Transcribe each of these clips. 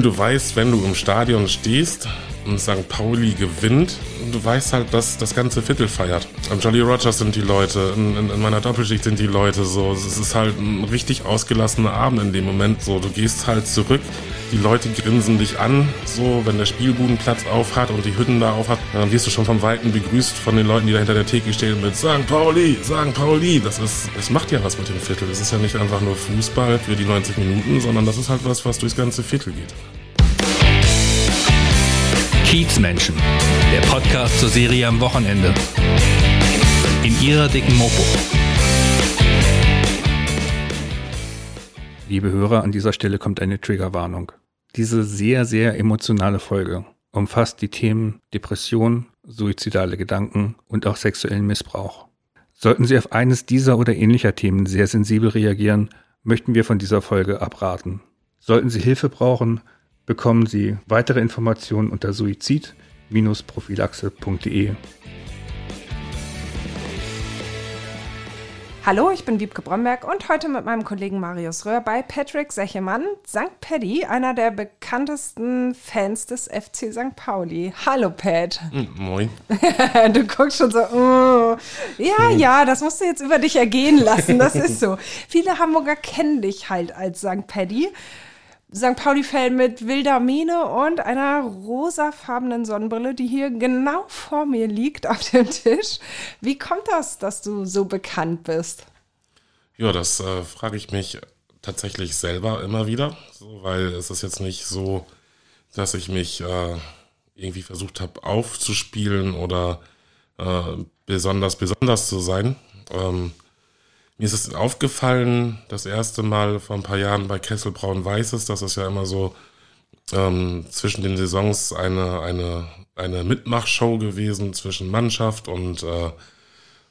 Du weißt, wenn du im Stadion stehst und St. Pauli gewinnt, du weißt halt, dass das ganze Viertel feiert. Am Jolly Rogers sind die Leute, in, in, in, meiner Doppelschicht sind die Leute so. Es ist halt ein richtig ausgelassener Abend in dem Moment. So, du gehst halt zurück, die Leute grinsen dich an, so, wenn der Spielbudenplatz auf hat und die Hütten da auf hat, dann wirst du schon vom Weiten begrüßt von den Leuten, die da hinter der Theke stehen mit St. Pauli, St. Pauli. Das ist, es macht ja was mit dem Viertel. Es ist ja nicht einfach nur Fußball für die 90 Minuten, sondern das ist halt was, was durchs ganze Viertel geht. Kiezmenschen, der Podcast zur Serie am Wochenende. In ihrer dicken Mopo. Liebe Hörer, an dieser Stelle kommt eine Triggerwarnung. Diese sehr, sehr emotionale Folge umfasst die Themen Depression, suizidale Gedanken und auch sexuellen Missbrauch. Sollten Sie auf eines dieser oder ähnlicher Themen sehr sensibel reagieren, möchten wir von dieser Folge abraten. Sollten Sie Hilfe brauchen, bekommen Sie weitere Informationen unter suizid-prophylaxe.de. Hallo, ich bin Wiebke Bromberg und heute mit meinem Kollegen Marius Röhr bei Patrick Sechemann, St. Paddy, einer der bekanntesten Fans des FC St. Pauli. Hallo, Pat. Hm, moin. du guckst schon so, oh. ja, ja, das musst du jetzt über dich ergehen lassen, das ist so. Viele Hamburger kennen dich halt als St. Paddy. St. Pauli-Fan mit wilder Mähne und einer rosafarbenen Sonnenbrille, die hier genau vor mir liegt auf dem Tisch. Wie kommt das, dass du so bekannt bist? Ja, das äh, frage ich mich tatsächlich selber immer wieder, so, weil es ist jetzt nicht so, dass ich mich äh, irgendwie versucht habe aufzuspielen oder äh, besonders besonders zu sein. Ähm, mir ist es aufgefallen, das erste Mal vor ein paar Jahren bei Kessel Braun Weißes, das ist ja immer so ähm, zwischen den Saisons eine, eine, eine Mitmachshow gewesen zwischen Mannschaft und, äh,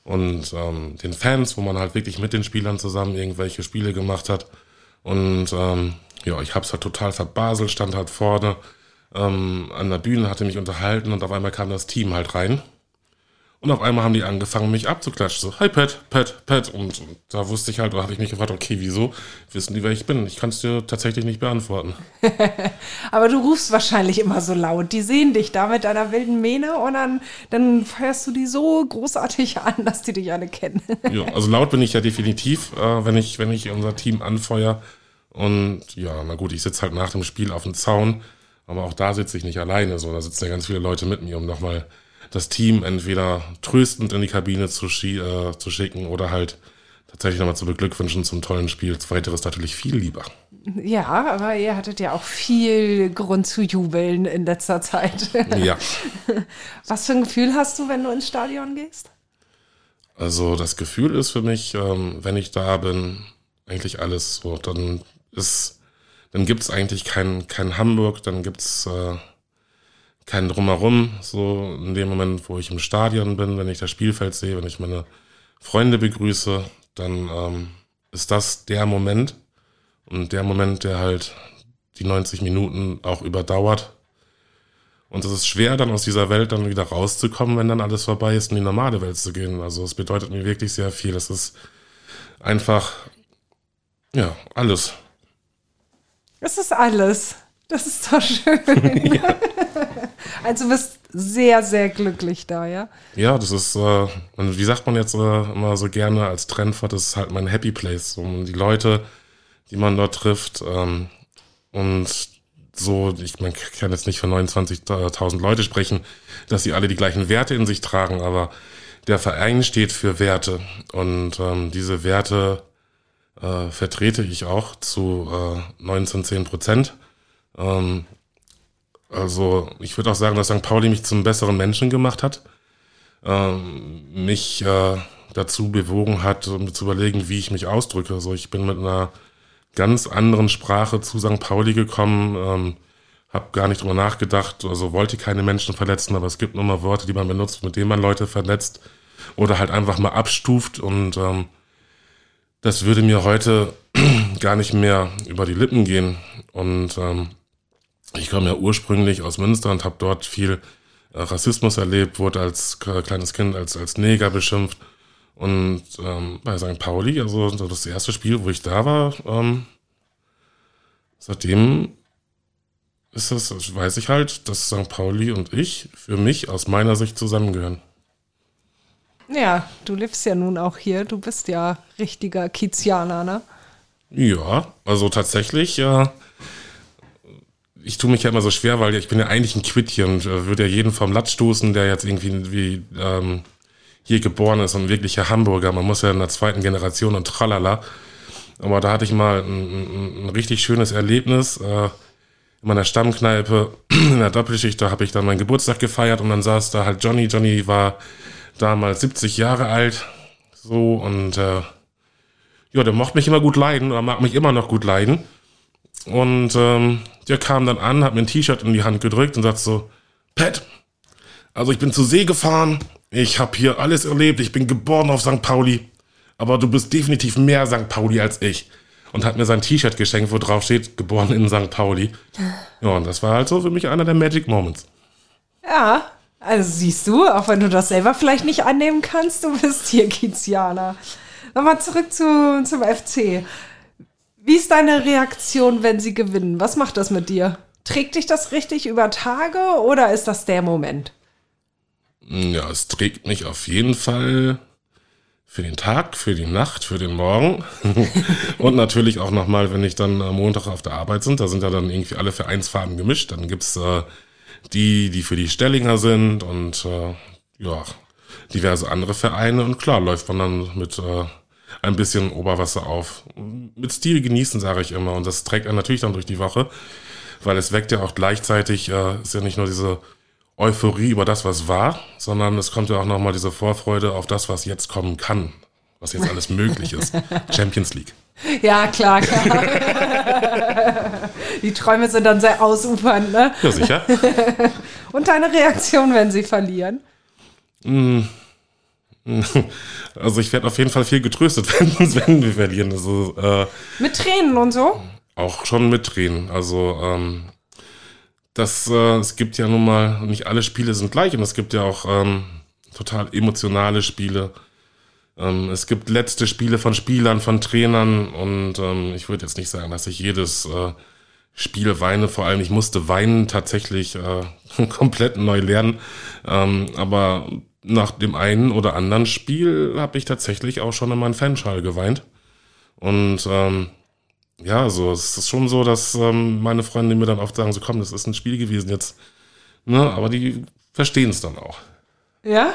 und ähm, den Fans, wo man halt wirklich mit den Spielern zusammen irgendwelche Spiele gemacht hat. Und ähm, ja, ich hab's halt total verbaselt, stand halt vorne ähm, an der Bühne, hatte mich unterhalten und auf einmal kam das Team halt rein. Und auf einmal haben die angefangen, mich abzuklatschen. So, hi Pat, Pat, Pat. Und, und da wusste ich halt, da habe ich mich gefragt, okay, wieso wissen die, wer ich bin? Ich kann es dir tatsächlich nicht beantworten. Aber du rufst wahrscheinlich immer so laut. Die sehen dich da mit deiner wilden Mähne und dann, dann feuerst du die so großartig an, dass die dich alle kennen. ja, also laut bin ich ja definitiv, äh, wenn, ich, wenn ich unser Team anfeuer. Und ja, na gut, ich sitze halt nach dem Spiel auf dem Zaun. Aber auch da sitze ich nicht alleine. So, da sitzen ja ganz viele Leute mit mir, um nochmal das Team entweder tröstend in die Kabine zu, äh, zu schicken oder halt tatsächlich nochmal zu beglückwünschen zum tollen Spiel. Zweiteres natürlich viel lieber. Ja, aber ihr hattet ja auch viel Grund zu jubeln in letzter Zeit. Ja. Was für ein Gefühl hast du, wenn du ins Stadion gehst? Also das Gefühl ist für mich, ähm, wenn ich da bin, eigentlich alles so. Dann ist, dann gibt es eigentlich kein, kein Hamburg, dann gibt es äh, kein Drumherum, so in dem Moment, wo ich im Stadion bin, wenn ich das Spielfeld sehe, wenn ich meine Freunde begrüße, dann ähm, ist das der Moment und der Moment, der halt die 90 Minuten auch überdauert. Und es ist schwer, dann aus dieser Welt dann wieder rauszukommen, wenn dann alles vorbei ist, in die normale Welt zu gehen. Also es bedeutet mir wirklich sehr viel. Es ist einfach, ja, alles. Es ist alles. Das ist doch schön. Ja. Also du bist sehr, sehr glücklich da, ja? Ja, das ist, äh, wie sagt man jetzt äh, immer so gerne als Trendwort, das ist halt mein Happy Place. Und die Leute, die man dort trifft ähm, und so, ich man kann jetzt nicht von 29.000 Leute sprechen, dass sie alle die gleichen Werte in sich tragen, aber der Verein steht für Werte und ähm, diese Werte äh, vertrete ich auch zu äh, 19, 10 Prozent. Ähm, also ich würde auch sagen, dass St. Pauli mich zum besseren Menschen gemacht hat, ähm, mich äh, dazu bewogen hat, um zu überlegen, wie ich mich ausdrücke. Also ich bin mit einer ganz anderen Sprache zu St. Pauli gekommen, ähm, habe gar nicht drüber nachgedacht, also wollte keine Menschen verletzen, aber es gibt nur mal Worte, die man benutzt, mit denen man Leute verletzt oder halt einfach mal abstuft und ähm, das würde mir heute gar nicht mehr über die Lippen gehen und ähm, ich komme ja ursprünglich aus Münster und habe dort viel äh, Rassismus erlebt, wurde als kleines Kind als, als Neger beschimpft. Und ähm, bei St. Pauli, also das erste Spiel, wo ich da war, ähm, seitdem ist das, weiß ich halt, dass St. Pauli und ich für mich aus meiner Sicht zusammengehören. Ja, du lebst ja nun auch hier. Du bist ja richtiger Kizianer, ne? Ja, also tatsächlich, ja. Ich tue mich ja immer so schwer, weil ich bin ja eigentlich ein Quittchen und äh, würde ja jeden vom Latz stoßen, der jetzt irgendwie wie, ähm, hier geboren ist und wirklicher Hamburger. Man muss ja in der zweiten Generation und tralala. Aber da hatte ich mal ein, ein, ein richtig schönes Erlebnis. Äh, in meiner Stammkneipe in der Doppelschicht, da habe ich dann meinen Geburtstag gefeiert und dann saß da halt Johnny. Johnny war damals 70 Jahre alt. So und äh, ja, der mochte mich immer gut leiden oder mag mich immer noch gut leiden. Und ähm, der kam dann an, hat mir ein T-Shirt in die Hand gedrückt und sagt so, Pat, also ich bin zur See gefahren, ich habe hier alles erlebt, ich bin geboren auf St. Pauli, aber du bist definitiv mehr St. Pauli als ich. Und hat mir sein T-Shirt geschenkt, wo drauf steht, geboren in St. Pauli. Ja, und das war halt so für mich einer der Magic Moments. Ja, also siehst du, auch wenn du das selber vielleicht nicht annehmen kannst, du bist hier Kizianer. Nochmal zurück zu, zum FC. Wie ist deine Reaktion, wenn sie gewinnen? Was macht das mit dir? Trägt dich das richtig über Tage oder ist das der Moment? Ja, es trägt mich auf jeden Fall für den Tag, für die Nacht, für den Morgen. und natürlich auch nochmal, wenn ich dann am Montag auf der Arbeit sind, da sind ja dann irgendwie alle Vereinsfarben gemischt. Dann gibt's äh, die, die für die Stellinger sind und äh, ja, diverse andere Vereine. Und klar, läuft man dann mit äh, ein bisschen Oberwasser auf. Mit Stil genießen, sage ich immer. Und das trägt einen natürlich dann durch die Woche, weil es weckt ja auch gleichzeitig, äh, ist ja nicht nur diese Euphorie über das, was war, sondern es kommt ja auch nochmal diese Vorfreude auf das, was jetzt kommen kann, was jetzt alles möglich ist. Champions League. Ja, klar, klar. Die Träume sind dann sehr ausufernd, ne? Ja, sicher. Und deine Reaktion, wenn sie verlieren? Also ich werde auf jeden Fall viel getröstet, wenn, wenn wir verlieren. Also, äh, Mit Tränen und so? auch schon mit Tränen. Also ähm, das, äh, es gibt ja nun mal, nicht alle Spiele sind gleich und es gibt ja auch ähm, total emotionale Spiele. Ähm, es gibt letzte Spiele von Spielern, von Trainern und ähm, ich würde jetzt nicht sagen, dass ich jedes äh, Spiel weine. Vor allem, ich musste weinen tatsächlich äh, komplett neu lernen. Ähm, aber nach dem einen oder anderen Spiel habe ich tatsächlich auch schon in meinen Fanschall geweint. Und ähm, ja, so, es ist schon so, dass ähm, meine Freunde mir dann oft sagen, so komm, das ist ein Spiel gewesen jetzt. Ne, aber die verstehen es dann auch. Ja?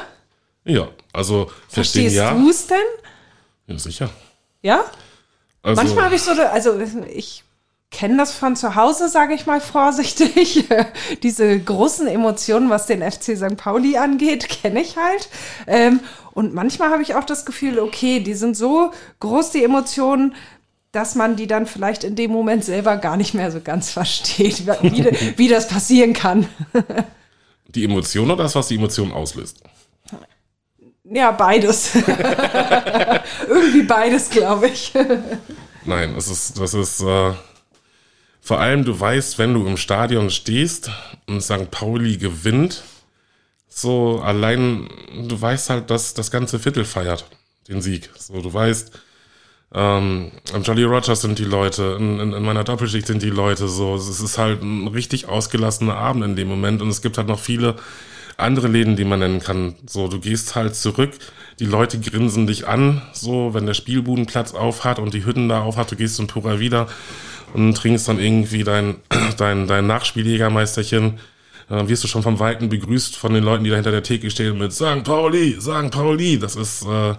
Ja, also verstehen Verstehst ja. du es denn? Ja, sicher. Ja? Also, Manchmal habe ich so, also ich kenne das von zu Hause, sage ich mal vorsichtig. Diese großen Emotionen, was den FC St. Pauli angeht, kenne ich halt. Ähm, und manchmal habe ich auch das Gefühl, okay, die sind so groß, die Emotionen, dass man die dann vielleicht in dem Moment selber gar nicht mehr so ganz versteht, wie, wie das passieren kann. die Emotion oder das, was die Emotion auslöst? Ja, beides. Irgendwie beides, glaube ich. Nein, es ist, das ist, äh, vor allem du weißt, wenn du im Stadion stehst und St. Pauli gewinnt, so allein, du weißt halt, dass das ganze Viertel feiert, den Sieg. So, du weißt, ähm, am Jolly Rogers sind die Leute, in, in, in meiner Doppelschicht sind die Leute so. Es ist halt ein richtig ausgelassener Abend in dem Moment und es gibt halt noch viele andere Läden, die man nennen kann. So, du gehst halt zurück, die Leute grinsen dich an, so, wenn der Spielbudenplatz aufhat und die Hütten da aufhat, du gehst zum Pura wieder und trinkst dann irgendwie dein, dein, dein Nachspieljägermeisterchen, äh, wirst du schon vom Weiten begrüßt von den Leuten, die da hinter der Theke stehen mit St. Pauli, St. Pauli. Das ist, äh,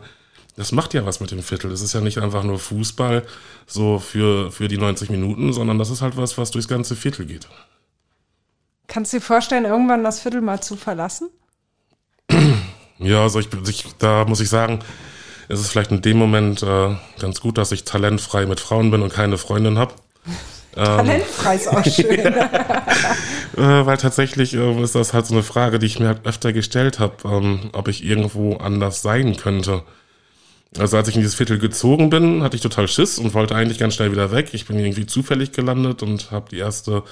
das macht ja was mit dem Viertel. Das ist ja nicht einfach nur Fußball so für, für die 90 Minuten, sondern das ist halt was, was durchs ganze Viertel geht. Kannst du dir vorstellen, irgendwann das Viertel mal zu verlassen? Ja, also ich, ich, da muss ich sagen, ist es vielleicht in dem Moment äh, ganz gut, dass ich talentfrei mit Frauen bin und keine Freundin habe. Talentfrei ist auch schön. Äh, weil tatsächlich äh, ist das halt so eine Frage, die ich mir halt öfter gestellt habe, ähm, ob ich irgendwo anders sein könnte. Also als ich in dieses Viertel gezogen bin, hatte ich total Schiss und wollte eigentlich ganz schnell wieder weg. Ich bin irgendwie zufällig gelandet und habe die erste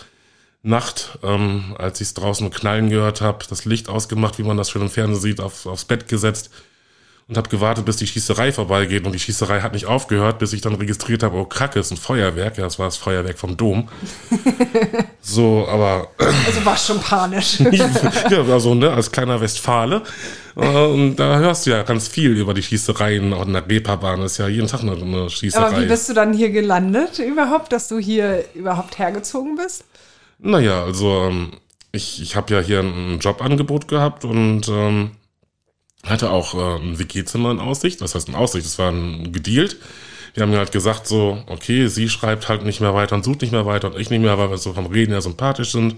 Nacht, ähm, als ich es draußen knallen gehört habe, das Licht ausgemacht, wie man das schon im Fernsehen sieht, auf, aufs Bett gesetzt und habe gewartet, bis die Schießerei vorbeigeht. Und die Schießerei hat nicht aufgehört, bis ich dann registriert habe, oh Kacke, ist ein Feuerwerk. Ja, das war das Feuerwerk vom Dom. so, aber. Also war schon panisch. ja, also, ne, als kleiner Westfale. Und da hörst du ja ganz viel über die Schießereien. Auch in der Reeperbahn ist ja jeden Tag eine, eine Schießerei. Aber wie bist du dann hier gelandet überhaupt, dass du hier überhaupt hergezogen bist? Naja, also ähm, ich, ich habe ja hier ein Jobangebot gehabt und ähm, hatte auch ein WG-Zimmer in Aussicht. Was heißt in Aussicht? Das war ein gedealt. Wir haben halt gesagt so, okay, sie schreibt halt nicht mehr weiter und sucht nicht mehr weiter und ich nicht mehr, weil wir so vom Reden ja sympathisch sind.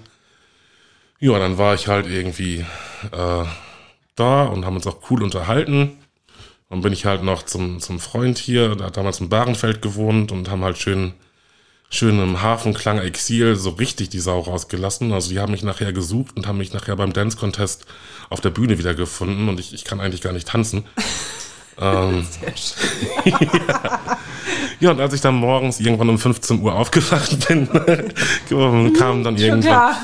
Ja, dann war ich halt irgendwie äh, da und haben uns auch cool unterhalten. Dann bin ich halt noch zum, zum Freund hier, der hat damals in Barenfeld gewohnt und haben halt schön, schön im Hafenklang Exil so richtig die Sau rausgelassen. Also die haben mich nachher gesucht und haben mich nachher beim Dance Contest auf der Bühne wieder gefunden und ich, ich kann eigentlich gar nicht tanzen. ähm, ja. ja, und als ich dann morgens irgendwann um 15 Uhr aufgewacht bin, kam dann irgendwann,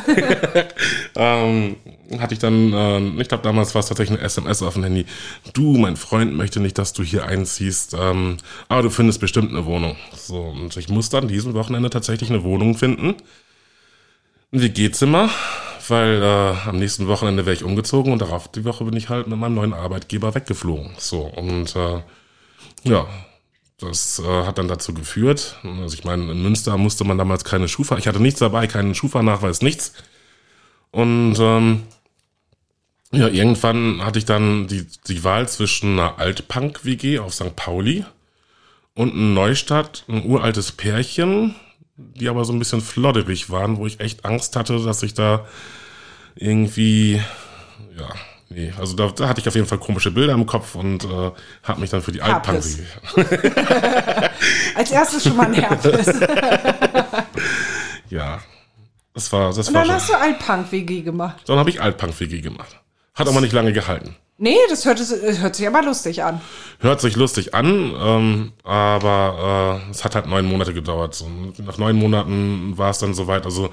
ähm, hatte ich dann, äh, ich glaube damals war es tatsächlich eine SMS auf dem Handy. Du, mein Freund möchte nicht, dass du hier einziehst, ähm, aber du findest bestimmt eine Wohnung. So, und ich muss dann diesen Wochenende tatsächlich eine Wohnung finden. Ein WG-Zimmer weil äh, am nächsten Wochenende wäre ich umgezogen und darauf die Woche bin ich halt mit meinem neuen Arbeitgeber weggeflogen. So, und äh, ja, das äh, hat dann dazu geführt. Also ich meine, in Münster musste man damals keine Schufa, ich hatte nichts dabei, keinen Schufa-Nachweis, nichts. Und ähm, ja, irgendwann hatte ich dann die, die Wahl zwischen einer Altpunk-WG auf St. Pauli und ein Neustadt, ein uraltes Pärchen, die aber so ein bisschen flodderig waren, wo ich echt Angst hatte, dass ich da irgendwie, ja, nee, also da, da hatte ich auf jeden Fall komische Bilder im Kopf und äh, habe mich dann für die Altpunk. Als erstes schon mal ein Herpes. ja, das war das Und war dann hast du Altpunk-WG gemacht. Dann habe ich Altpunk-WG gemacht. Hat aber nicht lange gehalten. Nee, das hört, das hört sich aber lustig an. Hört sich lustig an, ähm, aber äh, es hat halt neun Monate gedauert. Und nach neun Monaten war es dann soweit. Also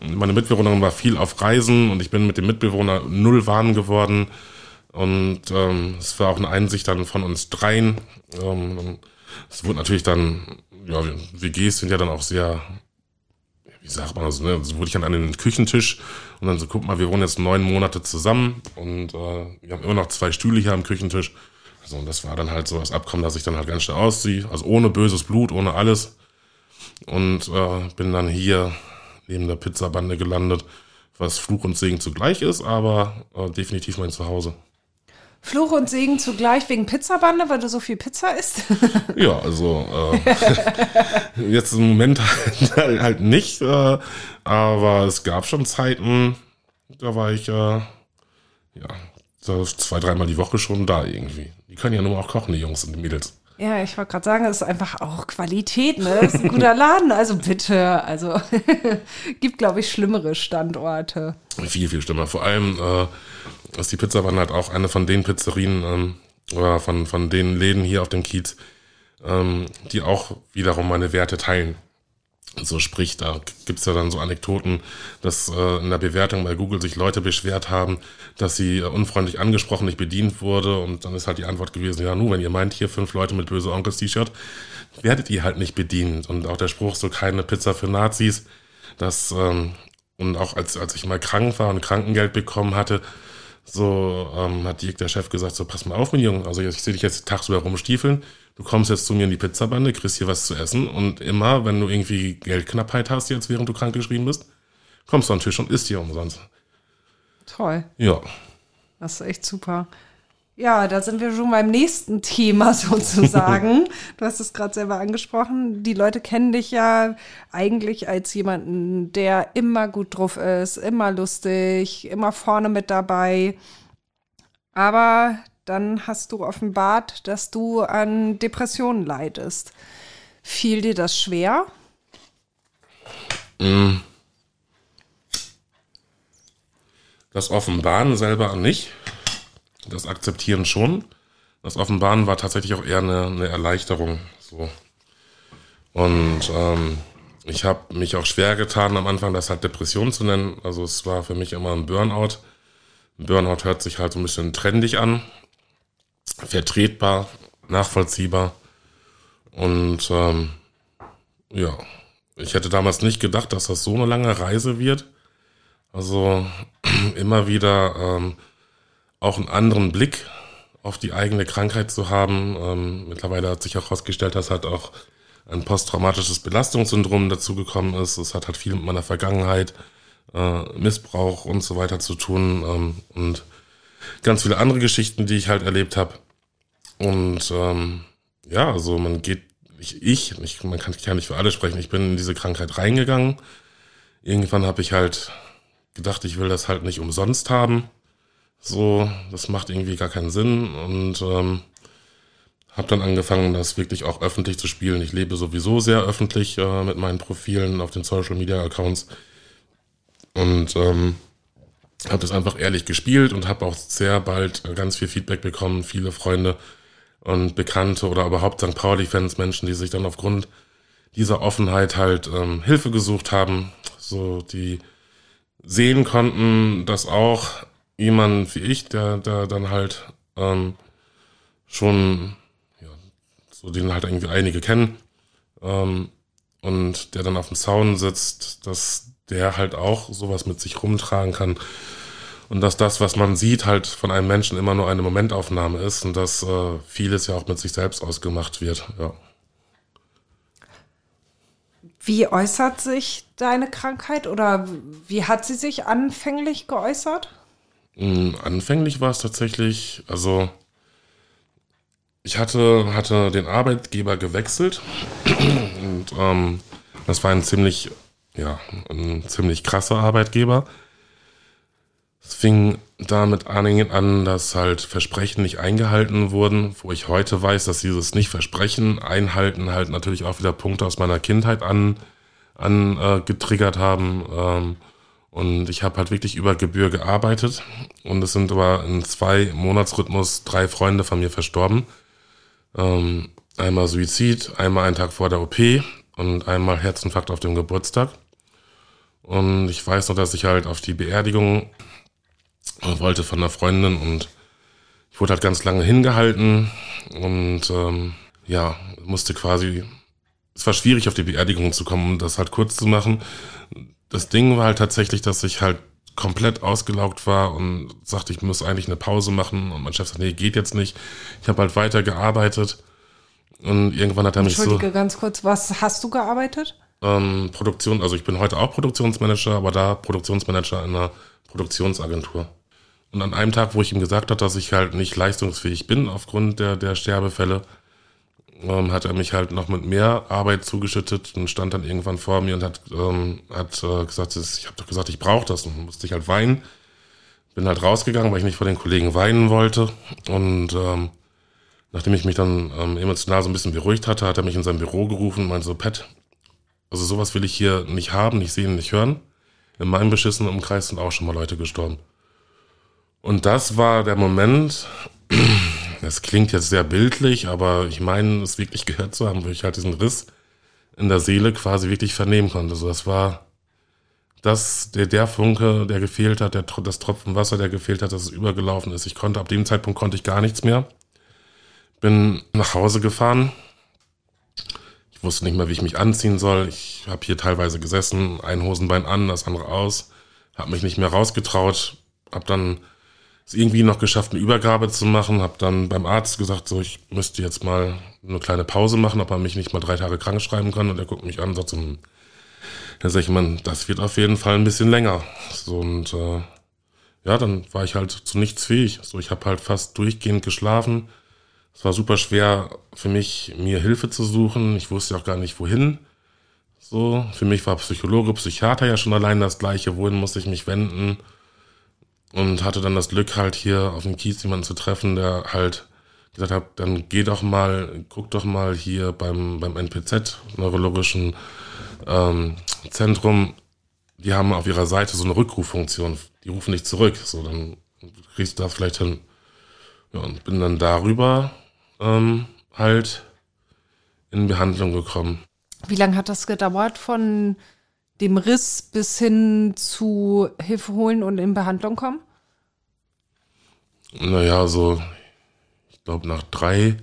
meine Mitbewohnerin war viel auf Reisen und ich bin mit dem Mitbewohner null warm geworden. Und ähm, es war auch eine Einsicht dann von uns dreien. Ähm, es wurde natürlich dann, ja, WGs sind ja dann auch sehr wie sagt man das, ne? So wurde ich dann an den Küchentisch und dann so, guck mal, wir wohnen jetzt neun Monate zusammen und äh, wir haben immer noch zwei Stühle hier am Küchentisch. Also und das war dann halt so das Abkommen, dass ich dann halt ganz schnell ausziehe. Also ohne böses Blut, ohne alles. Und äh, bin dann hier neben der Pizzabande gelandet, was Fluch und Segen zugleich ist, aber äh, definitiv mein Zuhause. Fluch und Segen zugleich wegen Pizzabande, weil du so viel Pizza isst? ja, also äh, jetzt im Moment halt, halt nicht, äh, aber es gab schon Zeiten, da war ich äh, ja zwei, dreimal die Woche schon da irgendwie. Die können ja nur auch kochen, die Jungs und die Mädels. Ja, ich wollte gerade sagen, es ist einfach auch Qualität, ne? Das ist ein guter Laden, also bitte. Also gibt, glaube ich, schlimmere Standorte. Viel, viel schlimmer. Vor allem äh, ist die Pizzawanne halt auch eine von den Pizzerien ähm, oder von, von den Läden hier auf dem Kiez, ähm, die auch wiederum meine Werte teilen. So sprich, da gibt's ja dann so Anekdoten, dass äh, in der Bewertung bei Google sich Leute beschwert haben, dass sie äh, unfreundlich angesprochen, nicht bedient wurde. Und dann ist halt die Antwort gewesen, ja, nur wenn ihr meint, hier fünf Leute mit böse Onkels-T-Shirt, werdet ihr halt nicht bedient. Und auch der Spruch, so keine Pizza für Nazis, das, ähm, und auch als, als ich mal krank war und Krankengeld bekommen hatte, so ähm, hat Dirk, der Chef, gesagt, so pass mal auf, mein Junge, also ich sehe dich jetzt tagsüber rumstiefeln, du kommst jetzt zu mir in die Pizzabande, kriegst hier was zu essen und immer, wenn du irgendwie Geldknappheit hast jetzt, während du krank geschrieben bist, kommst du an den Tisch und isst hier umsonst. Toll. Ja. Das ist echt super. Ja, da sind wir schon beim nächsten Thema sozusagen. du hast es gerade selber angesprochen. Die Leute kennen dich ja eigentlich als jemanden, der immer gut drauf ist, immer lustig, immer vorne mit dabei. Aber dann hast du offenbart, dass du an Depressionen leidest. Fiel dir das schwer? Mm. Das Offenbaren selber nicht. Das Akzeptieren schon. Das Offenbaren war tatsächlich auch eher eine, eine Erleichterung. So. Und ähm, ich habe mich auch schwer getan, am Anfang das halt Depression zu nennen. Also es war für mich immer ein Burnout. Burnout hört sich halt so ein bisschen trendig an. Vertretbar, nachvollziehbar. Und ähm, ja, ich hätte damals nicht gedacht, dass das so eine lange Reise wird. Also immer wieder ähm, auch einen anderen Blick auf die eigene Krankheit zu haben. Ähm, mittlerweile hat sich auch herausgestellt, dass halt auch ein posttraumatisches Belastungssyndrom dazugekommen ist. Es hat halt viel mit meiner Vergangenheit, äh, Missbrauch und so weiter zu tun ähm, und ganz viele andere Geschichten, die ich halt erlebt habe. Und ähm, ja, also man geht, ich, ich, ich man kann, kann nicht für alle sprechen, ich bin in diese Krankheit reingegangen. Irgendwann habe ich halt gedacht, ich will das halt nicht umsonst haben. So, das macht irgendwie gar keinen Sinn und ähm, habe dann angefangen, das wirklich auch öffentlich zu spielen. Ich lebe sowieso sehr öffentlich äh, mit meinen Profilen auf den Social Media Accounts und ähm, habe das einfach ehrlich gespielt und habe auch sehr bald ganz viel Feedback bekommen, viele Freunde und Bekannte oder überhaupt St. Pauli-Fans, Menschen, die sich dann aufgrund dieser Offenheit halt ähm, Hilfe gesucht haben, so die sehen konnten, dass auch jemand wie ich, der, der dann halt ähm, schon, ja, so den halt irgendwie einige kennen, ähm, und der dann auf dem Zaun sitzt, dass der halt auch sowas mit sich rumtragen kann. Und dass das, was man sieht, halt von einem Menschen immer nur eine Momentaufnahme ist und dass äh, vieles ja auch mit sich selbst ausgemacht wird, ja. Wie äußert sich deine Krankheit oder wie hat sie sich anfänglich geäußert? Mm, anfänglich war es tatsächlich, also ich hatte, hatte den Arbeitgeber gewechselt und ähm, das war ein ziemlich, ja, ein ziemlich krasser Arbeitgeber. Es fing damit an, dass halt Versprechen nicht eingehalten wurden, wo ich heute weiß, dass dieses Nicht-Versprechen einhalten halt natürlich auch wieder Punkte aus meiner Kindheit an, an äh, haben. Ähm, und ich habe halt wirklich über Gebühr gearbeitet. Und es sind aber in zwei Monatsrhythmus drei Freunde von mir verstorben. Ähm, einmal Suizid, einmal einen Tag vor der OP und einmal Herzinfarkt auf dem Geburtstag. Und ich weiß noch, dass ich halt auf die Beerdigung wollte von einer Freundin und ich wurde halt ganz lange hingehalten und ähm, ja, musste quasi, es war schwierig auf die Beerdigung zu kommen, um das halt kurz zu machen das Ding war halt tatsächlich, dass ich halt komplett ausgelaugt war und sagte, ich muss eigentlich eine Pause machen. Und mein Chef sagt, nee, geht jetzt nicht. Ich habe halt weiter gearbeitet. Und irgendwann hat er mich so. Entschuldige ganz kurz, was hast du gearbeitet? Ähm, Produktion, also ich bin heute auch Produktionsmanager, aber da Produktionsmanager in einer Produktionsagentur. Und an einem Tag, wo ich ihm gesagt habe, dass ich halt nicht leistungsfähig bin aufgrund der, der Sterbefälle, ähm, hat er mich halt noch mit mehr Arbeit zugeschüttet und stand dann irgendwann vor mir und hat, ähm, hat äh, gesagt, ich habe doch gesagt, ich brauche das und musste ich halt weinen. Bin halt rausgegangen, weil ich nicht vor den Kollegen weinen wollte und ähm, nachdem ich mich dann ähm, emotional so ein bisschen beruhigt hatte, hat er mich in sein Büro gerufen und meinte so, Pat, also sowas will ich hier nicht haben, nicht sehen, nicht hören. In meinem beschissenen Umkreis sind auch schon mal Leute gestorben. Und das war der Moment, das klingt jetzt sehr bildlich, aber ich meine, es wirklich gehört zu haben, wo ich halt diesen Riss in der Seele quasi wirklich vernehmen konnte. Also das war das, der, der Funke, der gefehlt hat, der, das Tropfen Wasser, der gefehlt hat, dass es übergelaufen ist. Ich konnte, ab dem Zeitpunkt konnte ich gar nichts mehr. Bin nach Hause gefahren. Ich wusste nicht mehr, wie ich mich anziehen soll. Ich habe hier teilweise gesessen, ein Hosenbein an, das andere aus. Habe mich nicht mehr rausgetraut. Hab dann es irgendwie noch geschafft, eine Übergabe zu machen. Habe dann beim Arzt gesagt, so ich müsste jetzt mal eine kleine Pause machen, ob er mich nicht mal drei Tage krank schreiben kann. Und er guckt mich an und sagt so, hm. dann sag ich, man, das wird auf jeden Fall ein bisschen länger. So, und äh, ja, dann war ich halt zu nichts fähig. So, ich habe halt fast durchgehend geschlafen. Es war super schwer für mich, mir Hilfe zu suchen. Ich wusste auch gar nicht, wohin. So, für mich war Psychologe, Psychiater ja schon allein das Gleiche. Wohin musste ich mich wenden? und hatte dann das Glück halt hier auf dem Kies jemanden zu treffen, der halt gesagt hat, dann geh doch mal, guck doch mal hier beim, beim NPZ, Neurologischen ähm, Zentrum, die haben auf ihrer Seite so eine Rückruffunktion, die rufen nicht zurück, so dann kriegst du das vielleicht hin. Ja, und bin dann darüber ähm, halt in Behandlung gekommen. Wie lange hat das gedauert von dem Riss bis hin zu Hilfe holen und in Behandlung kommen? Naja, so, ich glaube, nach drei,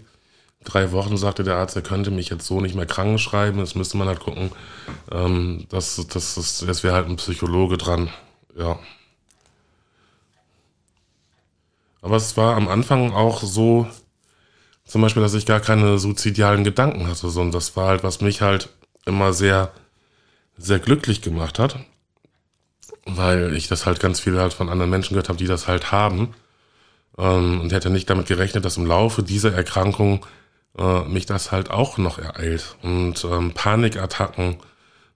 drei Wochen sagte der Arzt, er könnte mich jetzt so nicht mehr krank schreiben. Jetzt müsste man halt gucken, ähm, das, das, das, das wäre halt ein Psychologe dran. Ja. Aber es war am Anfang auch so, zum Beispiel, dass ich gar keine suizidialen Gedanken hatte, sondern das war halt, was mich halt immer sehr, sehr glücklich gemacht hat, weil ich das halt ganz viel halt von anderen Menschen gehört habe, die das halt haben. Ähm, und hätte nicht damit gerechnet, dass im Laufe dieser Erkrankung äh, mich das halt auch noch ereilt. Und ähm, Panikattacken,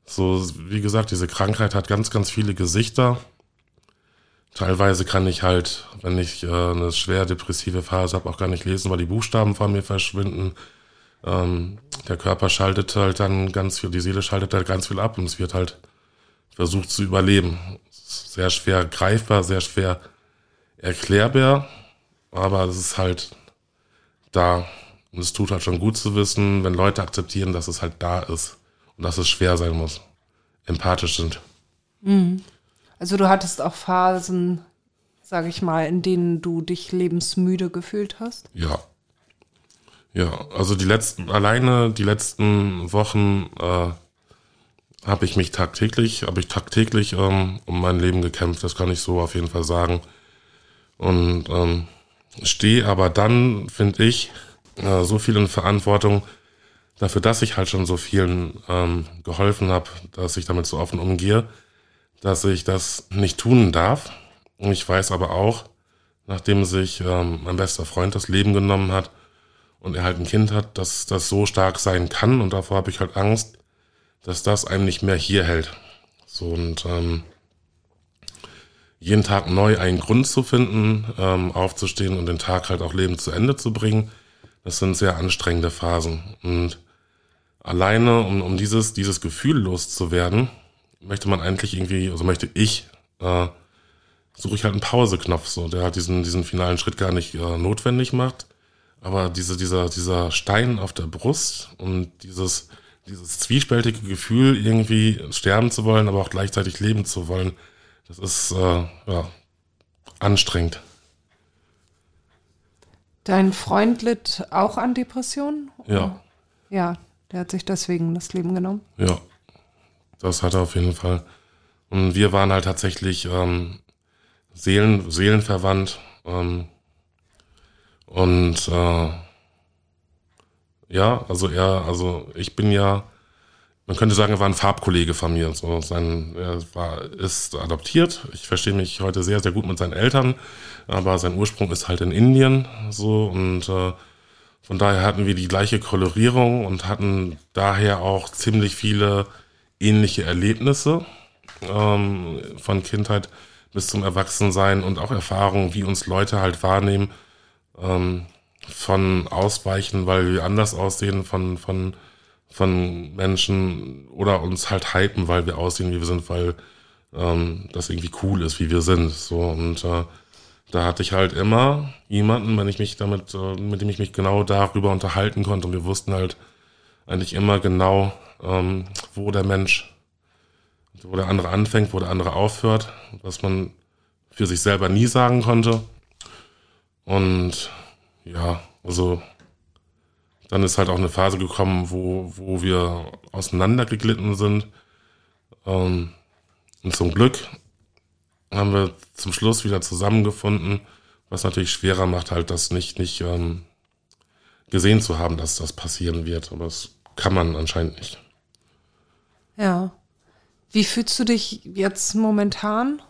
so wie gesagt, diese Krankheit hat ganz, ganz viele Gesichter. Teilweise kann ich halt, wenn ich äh, eine schwer depressive Phase habe, auch gar nicht lesen, weil die Buchstaben von mir verschwinden. Ähm, der Körper schaltet halt dann ganz viel, die Seele schaltet halt ganz viel ab und es wird halt versucht zu überleben. Sehr schwer greifbar, sehr schwer erklärbar, aber es ist halt da. Und es tut halt schon gut zu wissen, wenn Leute akzeptieren, dass es halt da ist und dass es schwer sein muss, empathisch sind. Mhm. Also du hattest auch Phasen, sage ich mal, in denen du dich lebensmüde gefühlt hast? Ja. Ja, also die letzten, alleine die letzten Wochen äh, habe ich mich tagtäglich, habe ich tagtäglich ähm, um mein Leben gekämpft, das kann ich so auf jeden Fall sagen. Und ähm, stehe aber dann, finde ich, äh, so viel in Verantwortung dafür, dass ich halt schon so vielen ähm, geholfen habe, dass ich damit so offen umgehe, dass ich das nicht tun darf. Ich weiß aber auch, nachdem sich ähm, mein bester Freund das Leben genommen hat und er halt ein Kind hat, dass das so stark sein kann. Und davor habe ich halt Angst, dass das einem nicht mehr hier hält. So und ähm, jeden Tag neu einen Grund zu finden, ähm, aufzustehen und den Tag halt auch Leben zu Ende zu bringen, das sind sehr anstrengende Phasen. Und alleine, um, um dieses, dieses Gefühl loszuwerden, möchte man eigentlich irgendwie, also möchte ich, äh, suche ich halt einen Pauseknopf, so, der halt diesen, diesen finalen Schritt gar nicht äh, notwendig macht. Aber diese, dieser, dieser Stein auf der Brust und dieses, dieses zwiespältige Gefühl, irgendwie sterben zu wollen, aber auch gleichzeitig leben zu wollen, das ist äh, ja, anstrengend. Dein Freund litt auch an Depressionen? Ja. Ja, der hat sich deswegen das Leben genommen. Ja. Das hat er auf jeden Fall. Und wir waren halt tatsächlich ähm, Seelen, seelenverwandt. Ähm, und äh, ja, also er, also ich bin ja, man könnte sagen, er war ein Farbkollege von mir. So sein, er war, ist adoptiert. Ich verstehe mich heute sehr, sehr gut mit seinen Eltern, aber sein Ursprung ist halt in Indien. So und äh, von daher hatten wir die gleiche Kolorierung und hatten daher auch ziemlich viele ähnliche Erlebnisse ähm, von Kindheit bis zum Erwachsensein und auch Erfahrungen, wie uns Leute halt wahrnehmen, ähm, von Ausweichen, weil wir anders aussehen, von, von, von Menschen oder uns halt hypen, weil wir aussehen, wie wir sind, weil ähm, das irgendwie cool ist, wie wir sind. So und äh, da hatte ich halt immer jemanden, wenn ich mich damit, äh, mit dem ich mich genau darüber unterhalten konnte und wir wussten halt eigentlich immer genau, ähm, wo der Mensch, wo der andere anfängt, wo der andere aufhört, was man für sich selber nie sagen konnte. Und ja, also dann ist halt auch eine Phase gekommen, wo, wo wir auseinandergeglitten sind. Ähm, und zum Glück haben wir zum Schluss wieder zusammengefunden, was natürlich schwerer macht, halt das nicht, nicht ähm, gesehen zu haben, dass das passieren wird. Aber das kann man anscheinend nicht. Ja. Wie fühlst du dich jetzt momentan?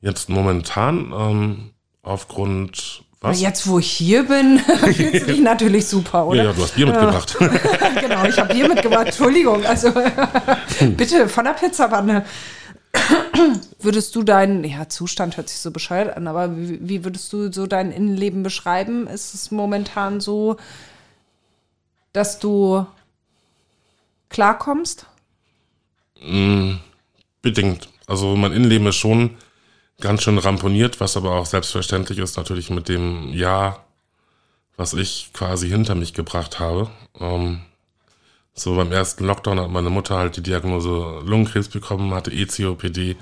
Jetzt momentan ähm, aufgrund was? Na jetzt, wo ich hier bin, fühlst du dich natürlich super, oder? Ja, ja, du hast Bier mitgebracht. genau, ich habe Bier mitgebracht. Entschuldigung, also bitte von der Pizzawanne. würdest du deinen, ja, Zustand hört sich so bescheuert an, aber wie, wie würdest du so dein Innenleben beschreiben? Ist es momentan so, dass du klarkommst? Mm, bedingt. Also mein Innenleben ist schon ganz schön ramponiert, was aber auch selbstverständlich ist, natürlich mit dem Jahr, was ich quasi hinter mich gebracht habe. Ähm, so beim ersten Lockdown hat meine Mutter halt die Diagnose Lungenkrebs bekommen, hatte ECOPD.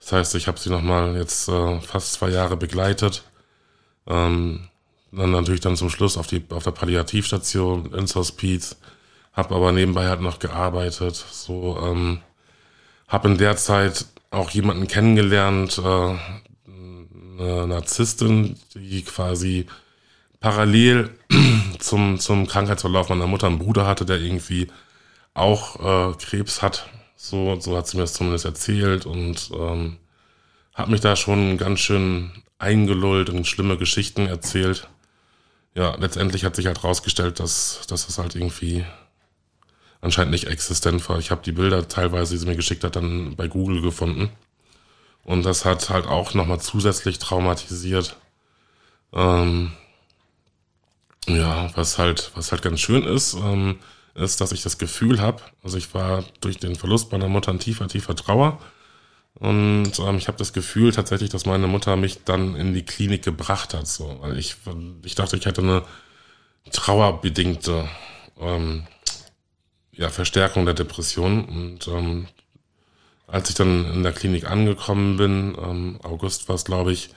Das heißt, ich habe sie nochmal jetzt äh, fast zwei Jahre begleitet. Ähm, dann natürlich dann zum Schluss auf, die, auf der Palliativstation ins Hospiz, habe aber nebenbei halt noch gearbeitet. So, ähm, habe in der Zeit auch jemanden kennengelernt, äh, eine Narzisstin, die quasi parallel zum, zum Krankheitsverlauf meiner Mutter einen Bruder hatte, der irgendwie auch äh, Krebs hat. So, so hat sie mir das zumindest erzählt und ähm, hat mich da schon ganz schön eingelullt und schlimme Geschichten erzählt. Ja, letztendlich hat sich halt rausgestellt, dass, dass das halt irgendwie anscheinend nicht existent war. Ich habe die Bilder teilweise, die sie mir geschickt hat, dann bei Google gefunden. Und das hat halt auch nochmal zusätzlich traumatisiert. Ähm, ja, was halt, was halt ganz schön ist, ähm, ist, dass ich das Gefühl habe, also ich war durch den Verlust meiner Mutter in tiefer, tiefer Trauer. Und ähm, ich habe das Gefühl tatsächlich, dass meine Mutter mich dann in die Klinik gebracht hat. So. Weil ich, ich dachte, ich hätte eine trauerbedingte ähm, ja, Verstärkung der Depression. Und ähm, als ich dann in der Klinik angekommen bin, ähm, August war es, glaube ich,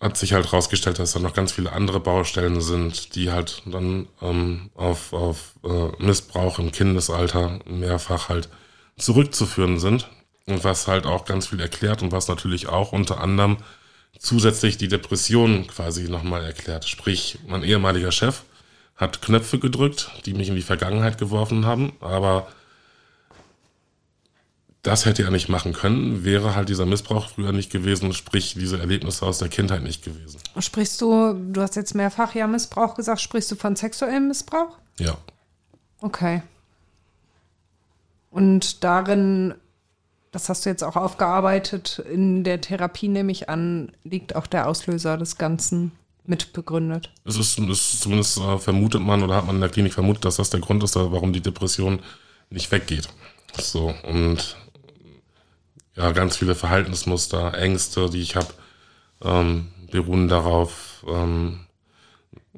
hat sich halt rausgestellt, dass da noch ganz viele andere Baustellen sind, die halt dann ähm, auf, auf äh, Missbrauch im Kindesalter mehrfach halt zurückzuführen sind. Und was halt auch ganz viel erklärt und was natürlich auch unter anderem zusätzlich die Depression quasi nochmal erklärt. Sprich, mein ehemaliger Chef hat Knöpfe gedrückt, die mich in die Vergangenheit geworfen haben, aber das hätte er nicht machen können, wäre halt dieser Missbrauch früher nicht gewesen, sprich diese Erlebnisse aus der Kindheit nicht gewesen. Sprichst du, du hast jetzt mehrfach ja Missbrauch gesagt, sprichst du von sexuellem Missbrauch? Ja. Okay. Und darin, das hast du jetzt auch aufgearbeitet, in der Therapie nehme ich an, liegt auch der Auslöser des Ganzen mit begründet. Es ist, es zumindest äh, vermutet man oder hat man in der Klinik vermutet, dass das der Grund ist, warum die Depression nicht weggeht. So, und ja, ganz viele Verhaltensmuster, Ängste, die ich habe, ähm, beruhen darauf, ähm,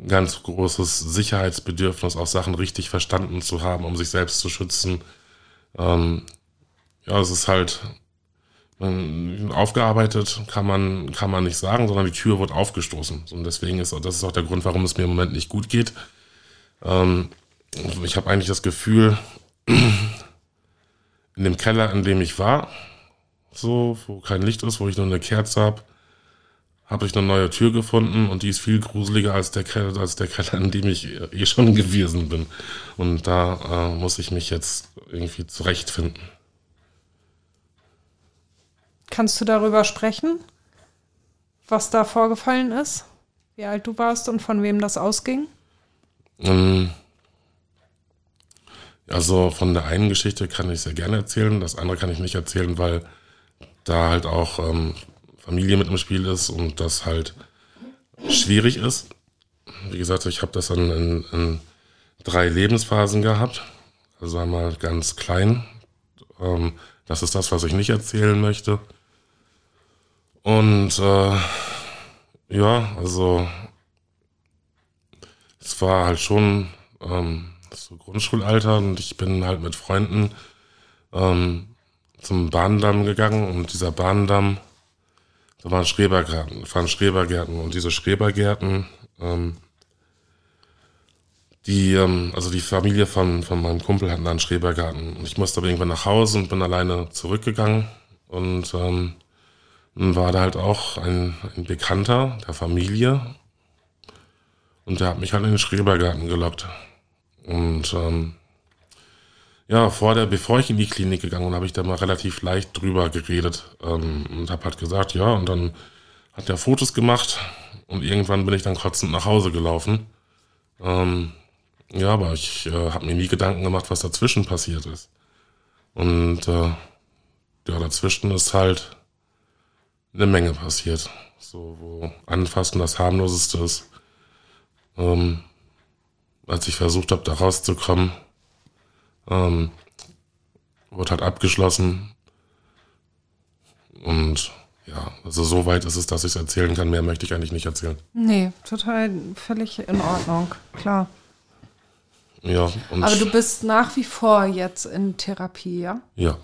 ganz großes Sicherheitsbedürfnis, auch Sachen richtig verstanden zu haben, um sich selbst zu schützen. Ähm, ja, es ist halt ähm, aufgearbeitet, kann man, kann man nicht sagen, sondern die Tür wird aufgestoßen. Und deswegen ist das ist auch der Grund, warum es mir im Moment nicht gut geht. Ähm, ich habe eigentlich das Gefühl, in dem Keller, in dem ich war, so, wo kein Licht ist, wo ich nur eine Kerze habe, habe ich eine neue Tür gefunden und die ist viel gruseliger als der Keller, als der Keller, in dem ich eh schon gewesen bin. Und da äh, muss ich mich jetzt irgendwie zurechtfinden. Kannst du darüber sprechen, was da vorgefallen ist? Wie alt du warst und von wem das ausging? Ähm, also von der einen Geschichte kann ich sehr gerne erzählen, das andere kann ich nicht erzählen, weil da halt auch ähm, Familie mit im Spiel ist und das halt schwierig ist. Wie gesagt, ich habe das dann in, in, drei Lebensphasen gehabt. Also einmal ganz klein. Ähm, das ist das, was ich nicht erzählen möchte. Und äh, ja, also es war halt schon ähm, so Grundschulalter und ich bin halt mit Freunden ähm, zum Bahndamm gegangen und dieser Bahndamm, da waren Schrebergärten, waren Schrebergärten und diese Schrebergärten, ähm, die, ähm, also die Familie von, von meinem Kumpel hatten einen Schrebergarten. Und ich musste aber irgendwann nach Hause und bin alleine zurückgegangen und ähm, war da halt auch ein, ein Bekannter der Familie und der hat mich halt in den Schrebergarten gelockt und ähm, ja, vor der, bevor ich in die Klinik gegangen bin, habe ich da mal relativ leicht drüber geredet ähm, und habe halt gesagt, ja, und dann hat er Fotos gemacht und irgendwann bin ich dann kotzend nach Hause gelaufen. Ähm, ja, aber ich äh, habe mir nie Gedanken gemacht, was dazwischen passiert ist. Und äh, ja, dazwischen ist halt eine Menge passiert. So, wo Anfassen das harmloseste ist. Ähm, als ich versucht habe, da rauszukommen, ähm, wurde halt abgeschlossen. Und ja, also so weit ist es, dass ich es erzählen kann. Mehr möchte ich eigentlich nicht erzählen. Nee, total völlig in Ordnung, klar. Ja, Aber du bist nach wie vor jetzt in Therapie, ja? Ja.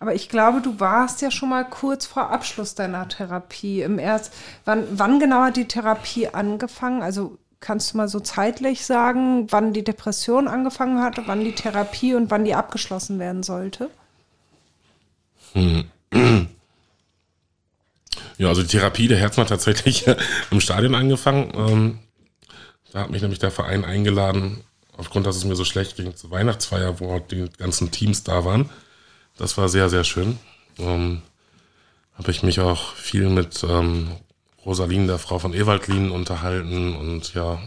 Aber ich glaube, du warst ja schon mal kurz vor Abschluss deiner Therapie. Im Erst, wann, wann genau hat die Therapie angefangen? Also kannst du mal so zeitlich sagen, wann die Depression angefangen hatte, wann die Therapie und wann die abgeschlossen werden sollte? Hm. Ja, also die Therapie der Herzen hat tatsächlich im Stadion angefangen. Ähm, da hat mich nämlich der Verein eingeladen, aufgrund, dass es mir so schlecht ging, zur Weihnachtsfeier, wo die ganzen Teams da waren. Das war sehr, sehr schön. Ähm, Habe ich mich auch viel mit ähm, Rosalien, der Frau von Ewaldlin, unterhalten. Und ja,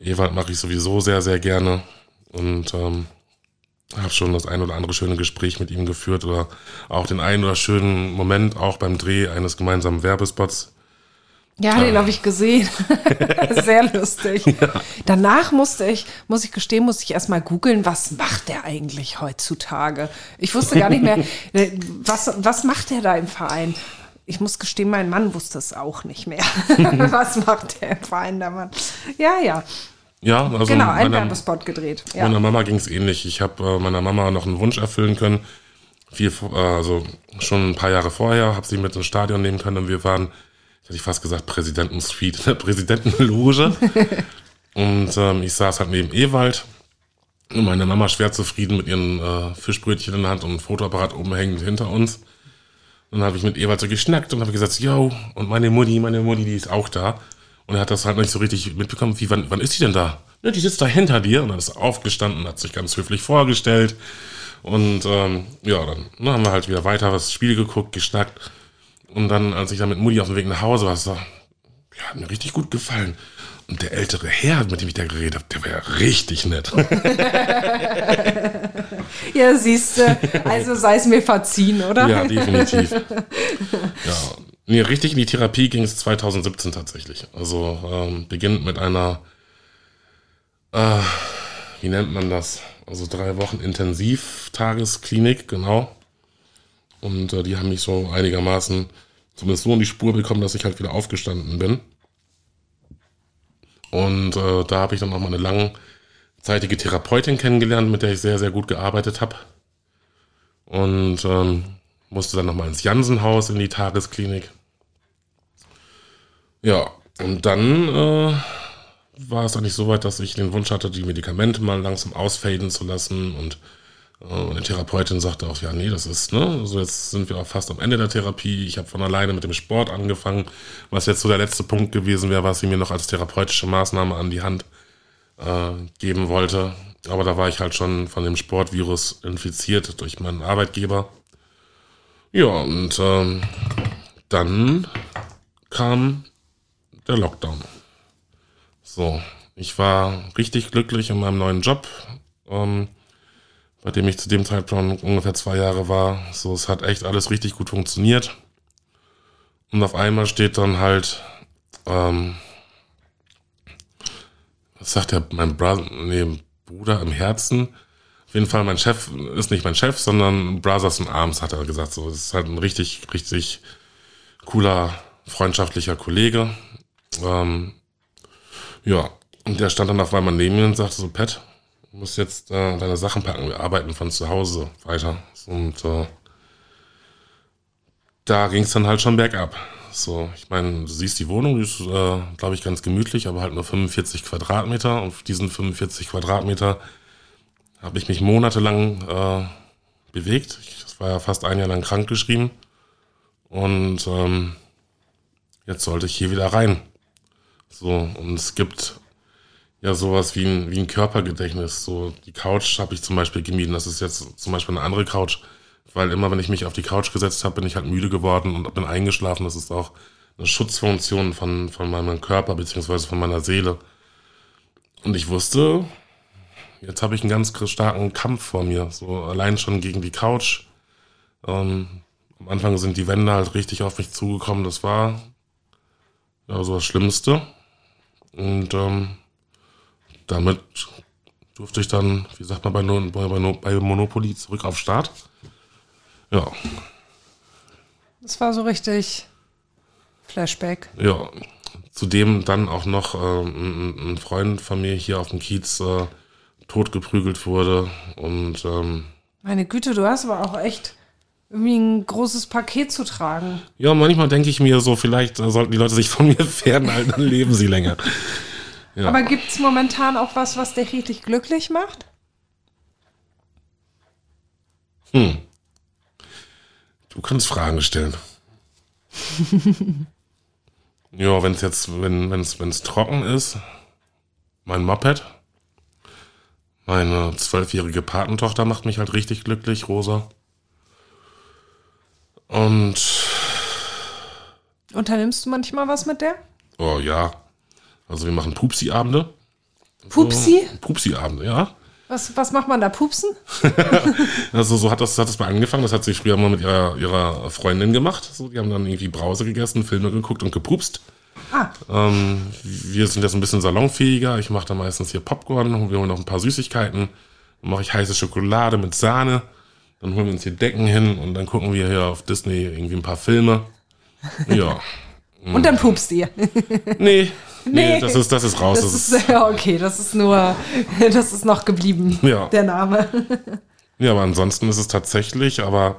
Ewald mache ich sowieso sehr, sehr gerne. Und ähm, habe schon das ein oder andere schöne Gespräch mit ihm geführt oder auch den einen oder schönen Moment auch beim Dreh eines gemeinsamen Werbespots ja, den habe ich gesehen. Sehr lustig. Ja. Danach musste ich, muss ich gestehen, musste ich erstmal googeln, was macht der eigentlich heutzutage? Ich wusste gar nicht mehr, äh, was, was macht der da im Verein? Ich muss gestehen, mein Mann wusste es auch nicht mehr. was macht der im Verein da, Mann? Ja, ja. Ja, also genau, ein Werbespot gedreht. Ja. Meiner Mama ging es ähnlich. Ich habe äh, meiner Mama noch einen Wunsch erfüllen können. Viel, äh, also schon ein paar Jahre vorher, habe sie mit ins Stadion nehmen können und wir waren hätte ich fast gesagt, Präsidenten-Suite, der Präsidentenloge. und ähm, ich saß halt neben Ewald. Und meine Mama schwer zufrieden mit ihren äh, Fischbrötchen in der Hand und Fotoapparat oben hängend hinter uns. Und dann habe ich mit Ewald so geschnackt und habe gesagt, yo, und meine Mutti, meine Mutti, die ist auch da. Und er hat das halt nicht so richtig mitbekommen, wie, wann, wann ist die denn da? Ja, die sitzt da hinter dir und dann ist aufgestanden, hat sich ganz höflich vorgestellt. Und ähm, ja, dann, dann haben wir halt wieder weiter das Spiel geguckt, geschnackt. Und dann, als ich dann mit Mutti auf dem Weg nach Hause war, so, ja, hat mir richtig gut gefallen. Und der ältere Herr, mit dem ich da geredet habe, der wäre richtig nett. ja, siehst du, also sei es mir verziehen, oder? Ja, definitiv. Ja. Nee, richtig in die Therapie ging es 2017 tatsächlich. Also ähm, beginnt mit einer, äh, wie nennt man das? Also drei Wochen Intensivtagesklinik, genau. Und äh, die haben mich so einigermaßen zumindest so in die Spur bekommen, dass ich halt wieder aufgestanden bin. Und äh, da habe ich dann auch mal eine langzeitige Therapeutin kennengelernt, mit der ich sehr, sehr gut gearbeitet habe. Und ähm, musste dann nochmal ins Jansenhaus in die Tagesklinik. Ja, und dann äh, war es eigentlich so weit, dass ich den Wunsch hatte, die Medikamente mal langsam ausfaden zu lassen und und die Therapeutin sagte auch, ja, nee, das ist, ne, also jetzt sind wir auch fast am Ende der Therapie. Ich habe von alleine mit dem Sport angefangen, was jetzt so der letzte Punkt gewesen wäre, was sie mir noch als therapeutische Maßnahme an die Hand äh, geben wollte. Aber da war ich halt schon von dem Sportvirus infiziert durch meinen Arbeitgeber. Ja, und ähm, dann kam der Lockdown. So, ich war richtig glücklich in meinem neuen Job. Ähm, bei dem ich zu dem Zeitpunkt ungefähr zwei Jahre war. So, es hat echt alles richtig gut funktioniert. Und auf einmal steht dann halt, ähm, was sagt der, mein Brother, nee, Bruder im Herzen. Auf jeden Fall, mein Chef ist nicht mein Chef, sondern Brothers in Arms, hat er gesagt. So, es ist halt ein richtig, richtig cooler, freundschaftlicher Kollege. Ähm, ja, und der stand dann auf einmal neben mir und sagte so, Pat, Du musst jetzt äh, deine Sachen packen. Wir arbeiten von zu Hause weiter. Und äh, da ging es dann halt schon bergab. So, ich meine, du siehst die Wohnung, die ist, äh, glaube ich, ganz gemütlich, aber halt nur 45 Quadratmeter. Und auf diesen 45 Quadratmeter habe ich mich monatelang äh, bewegt. Ich war ja fast ein Jahr lang krankgeschrieben. Und ähm, jetzt sollte ich hier wieder rein. So, und es gibt ja sowas wie ein, wie ein Körpergedächtnis. So die Couch habe ich zum Beispiel gemieden. Das ist jetzt zum Beispiel eine andere Couch, weil immer wenn ich mich auf die Couch gesetzt habe, bin ich halt müde geworden und bin eingeschlafen. Das ist auch eine Schutzfunktion von, von meinem Körper beziehungsweise von meiner Seele. Und ich wusste, jetzt habe ich einen ganz starken Kampf vor mir. So allein schon gegen die Couch. Ähm, am Anfang sind die Wände halt richtig auf mich zugekommen. Das war ja so das Schlimmste. Und ähm, damit durfte ich dann, wie sagt man bei, bei, Monopoly, zurück auf Start. Ja. Das war so richtig Flashback. Ja. Zudem dann auch noch äh, ein, ein, Freund von mir hier auf dem Kiez äh, totgeprügelt wurde. Und ähm, meine Güte, du hast aber auch echt irgendwie ein großes Paket zu tragen. Ja, manchmal denke ich mir so, vielleicht äh, sollten die Leute sich von mir fernhalten, dann leben sie länger. Ja. Aber gibt es momentan auch was, was dich richtig glücklich macht? Hm. Du kannst Fragen stellen. ja, wenn es jetzt, wenn es wenn's trocken ist, mein Moped, meine zwölfjährige Patentochter macht mich halt richtig glücklich, Rosa. Und Unternimmst du manchmal was mit der? oh ja, also wir machen Pupsi-Abende. Pupsi? So, Pupsi-Abende, ja. Was, was macht man da? Pupsen? Also so hat das, hat das mal angefangen. Das hat sie früher mal mit ihrer, ihrer Freundin gemacht. So, die haben dann irgendwie Brause gegessen, Filme geguckt und gepupst. Ah, Ähm, wir sind jetzt ein bisschen salonfähiger. Ich mache da meistens hier Popcorn und wir holen noch ein paar Süßigkeiten. Dann mache ich heiße Schokolade mit Sahne. Dann holen wir uns hier Decken hin und dann gucken wir hier auf Disney irgendwie ein paar Filme. Ja. und dann pupst ihr. Nee. Nee, Nee. das ist, das ist raus. Das Das ist, ja, okay, das ist nur, das ist noch geblieben, Ja. der Name. Ja, aber ansonsten ist es tatsächlich, aber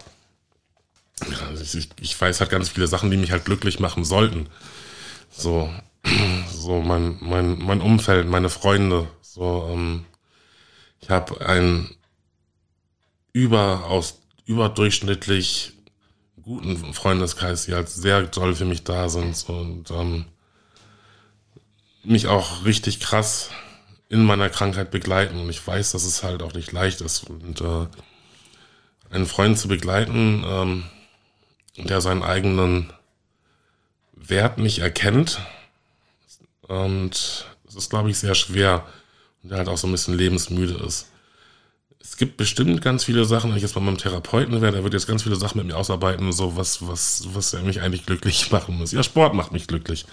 ja, ich, ich weiß halt ganz viele Sachen, die mich halt glücklich machen sollten. So, so mein, mein, mein Umfeld, meine Freunde. So, ähm, ich habe einen überaus, überdurchschnittlich guten Freundeskreis, die halt sehr toll für mich da sind so, und ähm, mich auch richtig krass in meiner Krankheit begleiten. Und ich weiß, dass es halt auch nicht leicht ist. Und äh, einen Freund zu begleiten, ähm, der seinen eigenen Wert nicht erkennt. Und es ist, glaube ich, sehr schwer. Und der halt auch so ein bisschen lebensmüde ist. Es gibt bestimmt ganz viele Sachen, wenn ich jetzt bei meinem Therapeuten wäre, der wird jetzt ganz viele Sachen mit mir ausarbeiten, so was, was, was er mich eigentlich glücklich machen muss. Ja, Sport macht mich glücklich.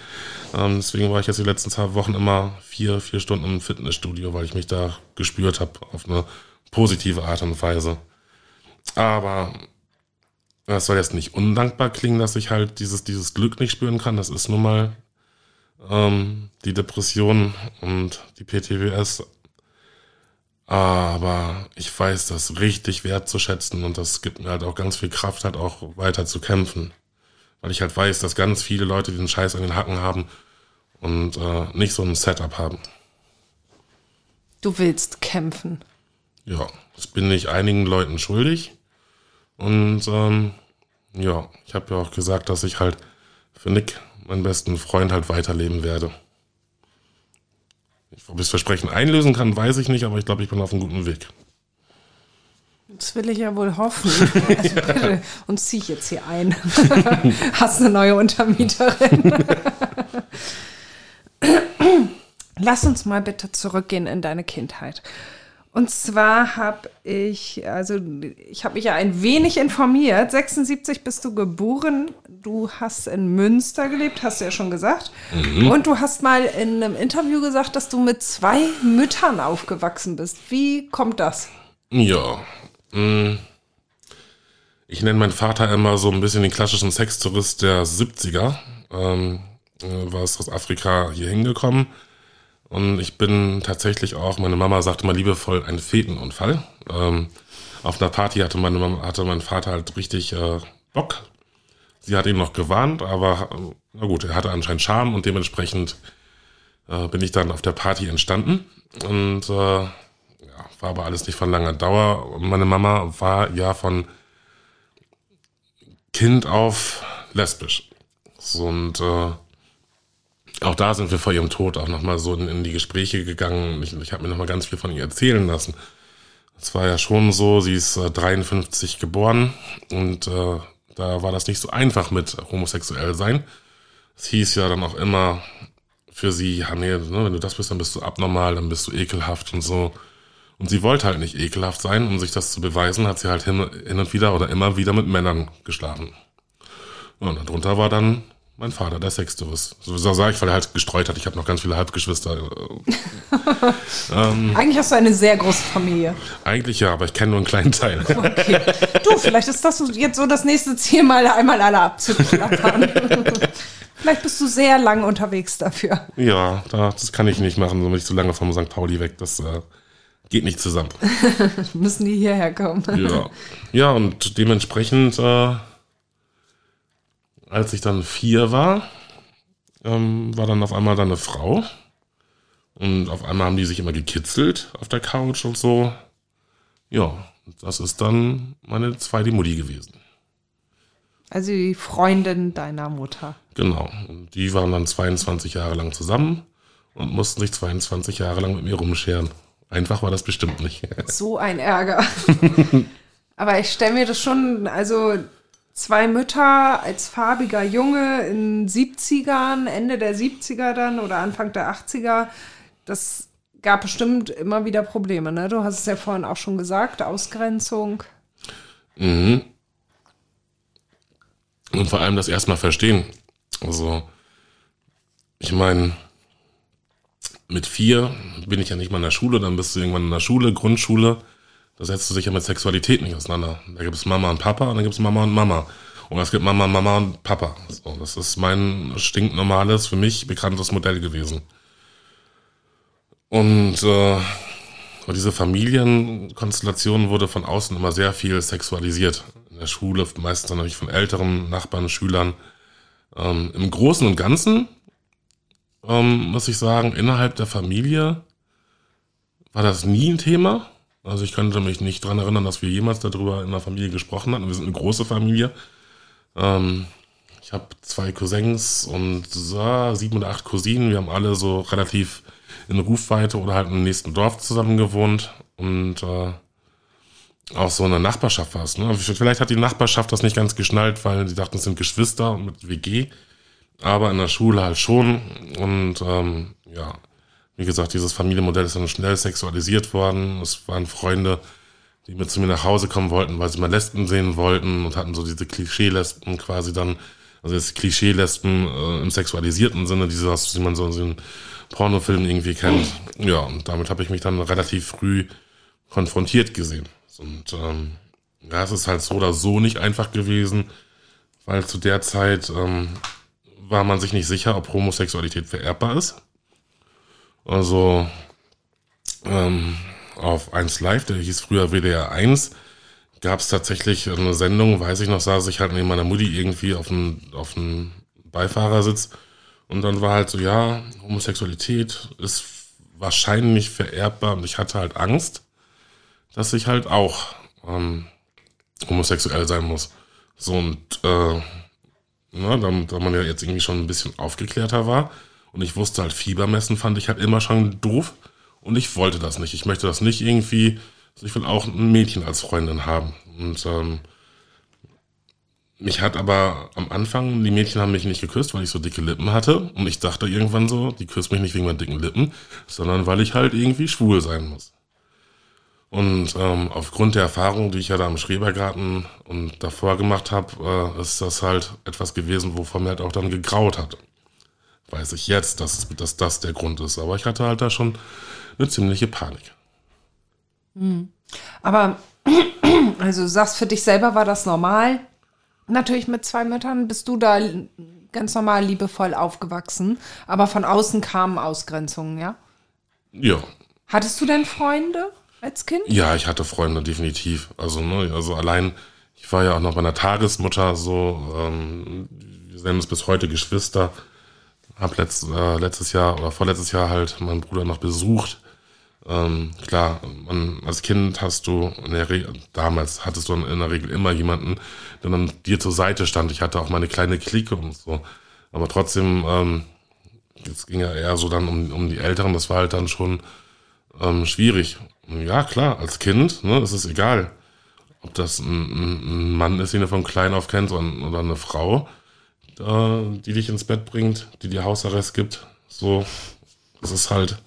Ähm, deswegen war ich jetzt die letzten zwei Wochen immer vier, vier Stunden im Fitnessstudio, weil ich mich da gespürt habe auf eine positive Art und Weise. Aber das soll jetzt nicht undankbar klingen, dass ich halt dieses, dieses Glück nicht spüren kann. Das ist nun mal ähm, die Depression und die PTWS. Aber ich weiß das richtig wertzuschätzen und das gibt mir halt auch ganz viel Kraft, halt auch weiter zu kämpfen. Weil ich halt weiß, dass ganz viele Leute diesen Scheiß an den Hacken haben und äh, nicht so ein Setup haben. Du willst kämpfen. Ja, das bin ich einigen Leuten schuldig. Und ähm, ja, ich habe ja auch gesagt, dass ich halt für Nick, meinen besten Freund, halt weiterleben werde. Ob ich das Versprechen einlösen kann, weiß ich nicht, aber ich glaube, ich bin auf einem guten Weg. Das will ich ja wohl hoffen. Also bitte, uns ziehe ich jetzt hier ein. Hast eine neue Untermieterin. Lass uns mal bitte zurückgehen in deine Kindheit. Und zwar habe ich, also ich habe mich ja ein wenig informiert. 76 bist du geboren. Du hast in Münster gelebt, hast du ja schon gesagt. Und du hast mal in einem Interview gesagt, dass du mit zwei Müttern aufgewachsen bist. Wie kommt das? Ja. mh, Ich nenne meinen Vater immer so ein bisschen den klassischen Sextourist der 70er. Ähm, äh, war es aus Afrika hier hingekommen. Und ich bin tatsächlich auch, meine Mama sagte mal liebevoll, ein Fetenunfall. Ähm, auf einer Party hatte, meine Mama, hatte mein Vater halt richtig äh, Bock. Sie hat ihn noch gewarnt, aber äh, na gut, er hatte anscheinend Charme und dementsprechend äh, bin ich dann auf der Party entstanden. Und äh, ja, war aber alles nicht von langer Dauer. Meine Mama war ja von Kind auf lesbisch. So, und äh, auch da sind wir vor ihrem Tod auch nochmal so in, in die Gespräche gegangen. Ich, ich habe mir nochmal ganz viel von ihr erzählen lassen. Es war ja schon so, sie ist äh, 53 geboren und äh, da war das nicht so einfach mit homosexuell sein. Es hieß ja dann auch immer für sie, ja nee, ne, wenn du das bist, dann bist du abnormal, dann bist du ekelhaft und so. Und sie wollte halt nicht ekelhaft sein, um sich das zu beweisen, hat sie halt hin, hin und wieder oder immer wieder mit Männern geschlafen. Und darunter war dann mein Vater, der Sextourist. So sage ich, weil er halt gestreut hat. Ich habe noch ganz viele Halbgeschwister. Eigentlich hast du eine sehr große Familie. Eigentlich ja, aber ich kenne nur einen kleinen Teil. Okay. Du, vielleicht ist das jetzt so das nächste Ziel, mal einmal alle abzuklappern. vielleicht bist du sehr lang unterwegs dafür. ja, da, das kann ich nicht machen, so bin ich zu lange vom St. Pauli weg. Das äh, geht nicht zusammen. Müssen die hierher kommen. Ja, ja und dementsprechend, äh, als ich dann vier war, ähm, war dann auf einmal dann eine Frau. Und auf einmal haben die sich immer gekitzelt auf der Couch und so. Ja, das ist dann meine zweite Mutti gewesen. Also die Freundin deiner Mutter. Genau. Und die waren dann 22 Jahre lang zusammen und mussten sich 22 Jahre lang mit mir rumscheren. Einfach war das bestimmt nicht. So ein Ärger. Aber ich stelle mir das schon, also zwei Mütter als farbiger Junge in 70ern, Ende der 70er dann oder Anfang der 80er, das gab bestimmt immer wieder Probleme, ne? Du hast es ja vorhin auch schon gesagt, Ausgrenzung. Mhm. Und vor allem das erstmal verstehen. Also, ich meine, mit vier bin ich ja nicht mal in der Schule, dann bist du irgendwann in der Schule, Grundschule. Da setzt du dich ja mit Sexualität nicht auseinander. Da gibt es Mama und Papa und dann gibt es Mama und Mama. Und es gibt Mama, Mama und Papa. So, das ist mein stinknormales, für mich bekanntes Modell gewesen. Und äh, diese Familienkonstellation wurde von außen immer sehr viel sexualisiert. In der Schule, meistens dann natürlich von älteren Nachbarn, Schülern. Ähm, Im Großen und Ganzen ähm, muss ich sagen, innerhalb der Familie war das nie ein Thema. Also ich könnte mich nicht dran erinnern, dass wir jemals darüber in der Familie gesprochen hatten. Wir sind eine große Familie. Ähm, ich habe zwei Cousins und so, sieben oder acht Cousinen. Wir haben alle so relativ in Rufweite oder halt im nächsten Dorf zusammen gewohnt. Und äh, auch so eine Nachbarschaft war es. Ne? Vielleicht hat die Nachbarschaft das nicht ganz geschnallt, weil sie dachten, es sind Geschwister mit WG aber in der Schule halt schon. Und ähm, ja, wie gesagt, dieses Familienmodell ist dann schnell sexualisiert worden. Es waren Freunde, die mit zu mir nach Hause kommen wollten, weil sie mal Lesben sehen wollten und hatten so diese Klischee-Lesben quasi dann, also das Klischee-Lesben äh, im sexualisierten Sinne, die man so in den Pornofilmen irgendwie kennt. Ja, und damit habe ich mich dann relativ früh konfrontiert gesehen. Und ähm, ja, es ist halt so oder so nicht einfach gewesen, weil zu der Zeit ähm, war man sich nicht sicher, ob Homosexualität vererbbar ist. Also ähm, auf 1 Live, der hieß früher WDR 1, gab es tatsächlich eine Sendung, weiß ich noch, saß ich halt neben meiner Mutti irgendwie auf dem auf Beifahrersitz und dann war halt so, ja, Homosexualität ist wahrscheinlich vererbbar und ich hatte halt Angst, dass ich halt auch ähm, homosexuell sein muss. So und äh, Ne, da, da man ja jetzt irgendwie schon ein bisschen aufgeklärter war. Und ich wusste halt, Fiebermessen fand ich halt immer schon doof. Und ich wollte das nicht. Ich möchte das nicht irgendwie. Also ich will auch ein Mädchen als Freundin haben. Und ähm, mich hat aber am Anfang, die Mädchen haben mich nicht geküsst, weil ich so dicke Lippen hatte. Und ich dachte irgendwann so, die küsst mich nicht wegen meinen dicken Lippen, sondern weil ich halt irgendwie schwul sein muss. Und ähm, aufgrund der Erfahrung, die ich ja da im Schrebergarten und davor gemacht habe, äh, ist das halt etwas gewesen, wovon mir halt auch dann gegraut hat. Weiß ich jetzt, dass, dass das der Grund ist. Aber ich hatte halt da schon eine ziemliche Panik. Hm. Aber, also du sagst, für dich selber war das normal. Natürlich mit zwei Müttern bist du da ganz normal liebevoll aufgewachsen. Aber von außen kamen Ausgrenzungen, ja? Ja. Hattest du denn Freunde? als Kind? Ja, ich hatte Freunde, definitiv. Also, ne, also allein, ich war ja auch noch bei einer Tagesmutter, so, ähm, wir sind bis heute Geschwister. Hab letzt, äh, letztes Jahr oder vorletztes Jahr halt meinen Bruder noch besucht. Ähm, klar, man, als Kind hast du in der Regel, damals hattest du in der Regel immer jemanden, der dann dir zur Seite stand. Ich hatte auch meine kleine Clique und so. Aber trotzdem, ähm, es ging ja eher so dann um, um die Älteren, das war halt dann schon ähm, schwierig. Ja, klar, als Kind, ne, ist es egal, ob das ein, ein Mann ist, den du von klein auf kennst, oder eine Frau, äh, die dich ins Bett bringt, die dir Hausarrest gibt. So, das ist halt,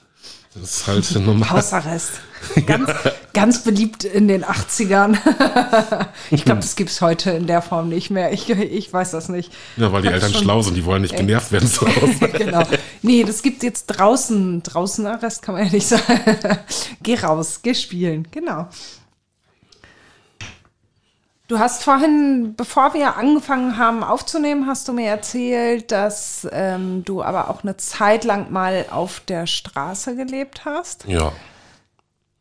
das ist halt normal. Hausarrest. Ganz, ja. ganz beliebt in den 80ern. ich glaube, das gibt es heute in der Form nicht mehr. Ich, ich weiß das nicht. Ja, weil die Eltern schlau sind, die wollen nicht genervt werden zu Hause. genau. Nee, das gibt jetzt draußen. Draußen Arrest kann man ja nicht sagen. geh raus, geh spielen. Genau. Du hast vorhin, bevor wir angefangen haben aufzunehmen, hast du mir erzählt, dass ähm, du aber auch eine Zeit lang mal auf der Straße gelebt hast. Ja.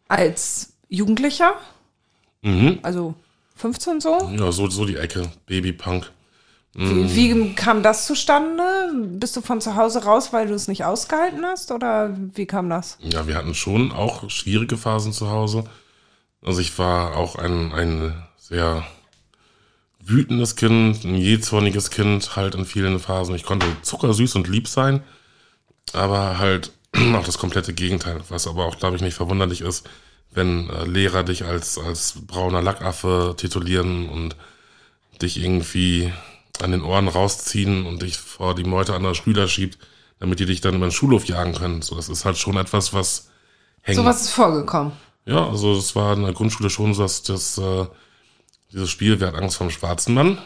Als Jugendlicher? Mhm. Also 15 so? Ja, so, so die Ecke, Babypunk. Wie, wie kam das zustande? Bist du von zu Hause raus, weil du es nicht ausgehalten hast? Oder wie kam das? Ja, wir hatten schon auch schwierige Phasen zu Hause. Also ich war auch ein, ein sehr wütendes Kind, ein jähzorniges Kind, halt in vielen Phasen. Ich konnte zuckersüß und lieb sein, aber halt auch das komplette Gegenteil, was aber auch, glaube ich, nicht verwunderlich ist, wenn äh, Lehrer dich als, als brauner Lackaffe titulieren und dich irgendwie an den Ohren rausziehen und dich vor die Meute anderer Schüler schiebt, damit die dich dann über den Schulhof jagen können. So, das ist halt schon etwas, was hängt. Sowas ist vorgekommen. Ja, also es war in der Grundschule schon so, dass das, äh, dieses Spiel, wer hat Angst vom schwarzen Mann?